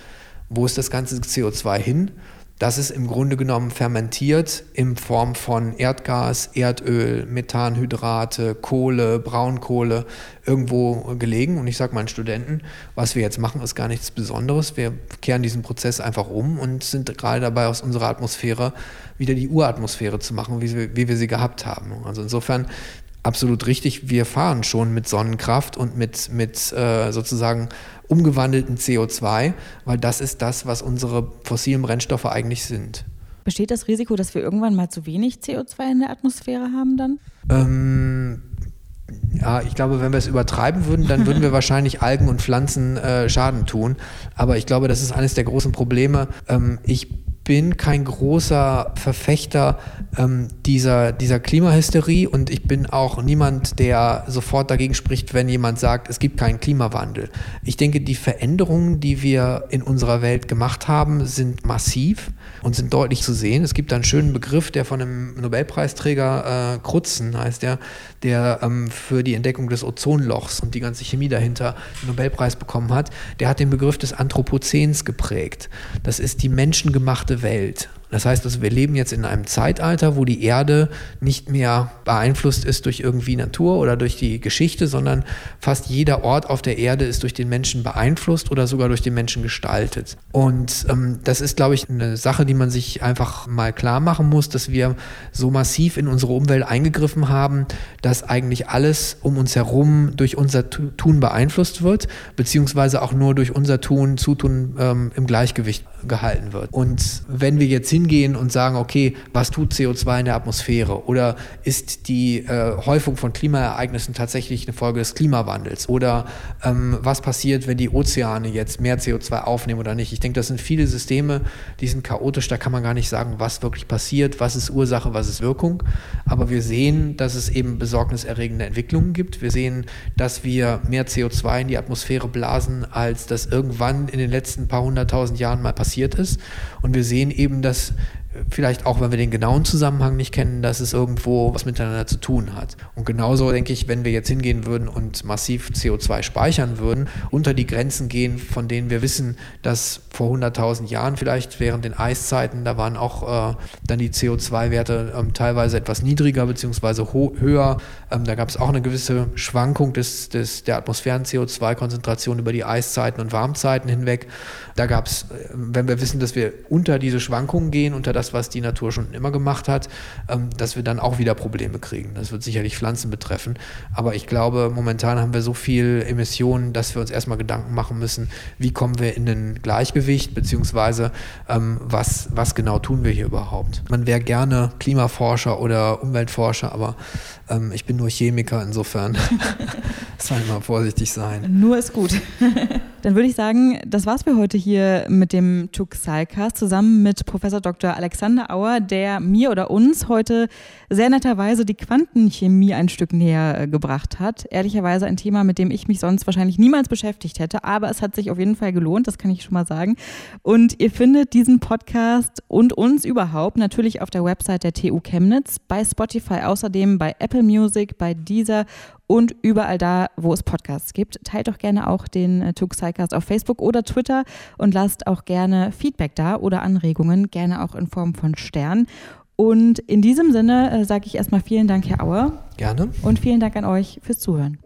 Wo ist das ganze CO2 hin? Das ist im Grunde genommen fermentiert in Form von Erdgas, Erdöl, Methanhydrate, Kohle, Braunkohle irgendwo gelegen. Und ich sage meinen Studenten, was wir jetzt machen, ist gar nichts Besonderes. Wir kehren diesen Prozess einfach um und sind gerade dabei, aus unserer Atmosphäre wieder die Uratmosphäre zu machen, wie wir, wie wir sie gehabt haben. Also insofern absolut richtig, wir fahren schon mit Sonnenkraft und mit, mit äh, sozusagen umgewandelten CO2, weil das ist das, was unsere fossilen Brennstoffe eigentlich sind. Besteht das Risiko, dass wir irgendwann mal zu wenig CO2 in der Atmosphäre haben dann? Ähm, ja, ich glaube, wenn wir es übertreiben würden, dann würden wir [LAUGHS] wahrscheinlich Algen und Pflanzen äh, Schaden tun. Aber ich glaube, das ist eines der großen Probleme. Ähm, ich bin kein großer Verfechter ähm, dieser, dieser Klimahysterie und ich bin auch niemand, der sofort dagegen spricht, wenn jemand sagt, es gibt keinen Klimawandel. Ich denke, die Veränderungen, die wir in unserer Welt gemacht haben, sind massiv und sind deutlich zu sehen. Es gibt einen schönen Begriff, der von einem Nobelpreisträger äh, Krutzen heißt der, der ähm, für die Entdeckung des Ozonlochs und die ganze Chemie dahinter den Nobelpreis bekommen hat. Der hat den Begriff des Anthropozäns geprägt. Das ist die menschengemachte Welt. Das heißt, also wir leben jetzt in einem Zeitalter, wo die Erde nicht mehr beeinflusst ist durch irgendwie Natur oder durch die Geschichte, sondern fast jeder Ort auf der Erde ist durch den Menschen beeinflusst oder sogar durch den Menschen gestaltet. Und ähm, das ist, glaube ich, eine Sache, die man sich einfach mal klar machen muss, dass wir so massiv in unsere Umwelt eingegriffen haben, dass eigentlich alles um uns herum durch unser Tun beeinflusst wird, beziehungsweise auch nur durch unser Tun, Zutun ähm, im Gleichgewicht gehalten wird. Und wenn wir jetzt hingehen und sagen, okay, was tut CO2 in der Atmosphäre? Oder ist die äh, Häufung von Klimaereignissen tatsächlich eine Folge des Klimawandels? Oder ähm, was passiert, wenn die Ozeane jetzt mehr CO2 aufnehmen oder nicht? Ich denke, das sind viele Systeme, die sind chaotisch, da kann man gar nicht sagen, was wirklich passiert, was ist Ursache, was ist Wirkung. Aber wir sehen, dass es eben besorgniserregende Entwicklungen gibt. Wir sehen, dass wir mehr CO2 in die Atmosphäre blasen, als das irgendwann in den letzten paar hunderttausend Jahren mal passiert ist. Und wir sehen eben, dass vielleicht auch, wenn wir den genauen Zusammenhang nicht kennen, dass es irgendwo was miteinander zu tun hat. Und genauso denke ich, wenn wir jetzt hingehen würden und massiv CO2 speichern würden, unter die Grenzen gehen, von denen wir wissen, dass vor 100.000 Jahren vielleicht während den Eiszeiten, da waren auch äh, dann die CO2-Werte ähm, teilweise etwas niedriger bzw. höher. Ähm, da gab es auch eine gewisse Schwankung des, des, der Atmosphären-CO2-Konzentration über die Eiszeiten und Warmzeiten hinweg. Da gab es, äh, wenn wir wissen, dass wir unter diese Schwankungen gehen, unter das, was die Natur schon immer gemacht hat, ähm, dass wir dann auch wieder Probleme kriegen. Das wird sicherlich Pflanzen betreffen. Aber ich glaube, momentan haben wir so viel Emissionen, dass wir uns erstmal Gedanken machen müssen, wie kommen wir in ein Gleichgewicht, beziehungsweise ähm, was, was genau tun wir hier überhaupt. Man wäre gerne Klimaforscher oder Umweltforscher, aber ähm, ich bin nur Chemiker, insofern soll ich mal vorsichtig sein. Nur ist gut. [LAUGHS] Dann würde ich sagen, das war's für heute hier mit dem Tuxalcast zusammen mit Professor Dr. Alexander Auer, der mir oder uns heute sehr netterweise die Quantenchemie ein Stück näher äh, gebracht hat. Ehrlicherweise ein Thema, mit dem ich mich sonst wahrscheinlich niemals beschäftigt hätte, aber es hat sich auf jeden Fall gelohnt, das kann ich schon mal sagen. Und ihr findet diesen Podcast und uns überhaupt natürlich auf der Website der TU Chemnitz, bei Spotify außerdem, bei Apple Music, bei Deezer und überall da, wo es Podcasts gibt. Teilt doch gerne auch den äh, Tuxicast auf Facebook oder Twitter und lasst auch gerne Feedback da oder Anregungen, gerne auch in Form von Sternen. Und in diesem Sinne äh, sage ich erstmal vielen Dank, Herr Auer. Gerne. Und vielen Dank an euch fürs Zuhören.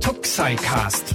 Tuxicast,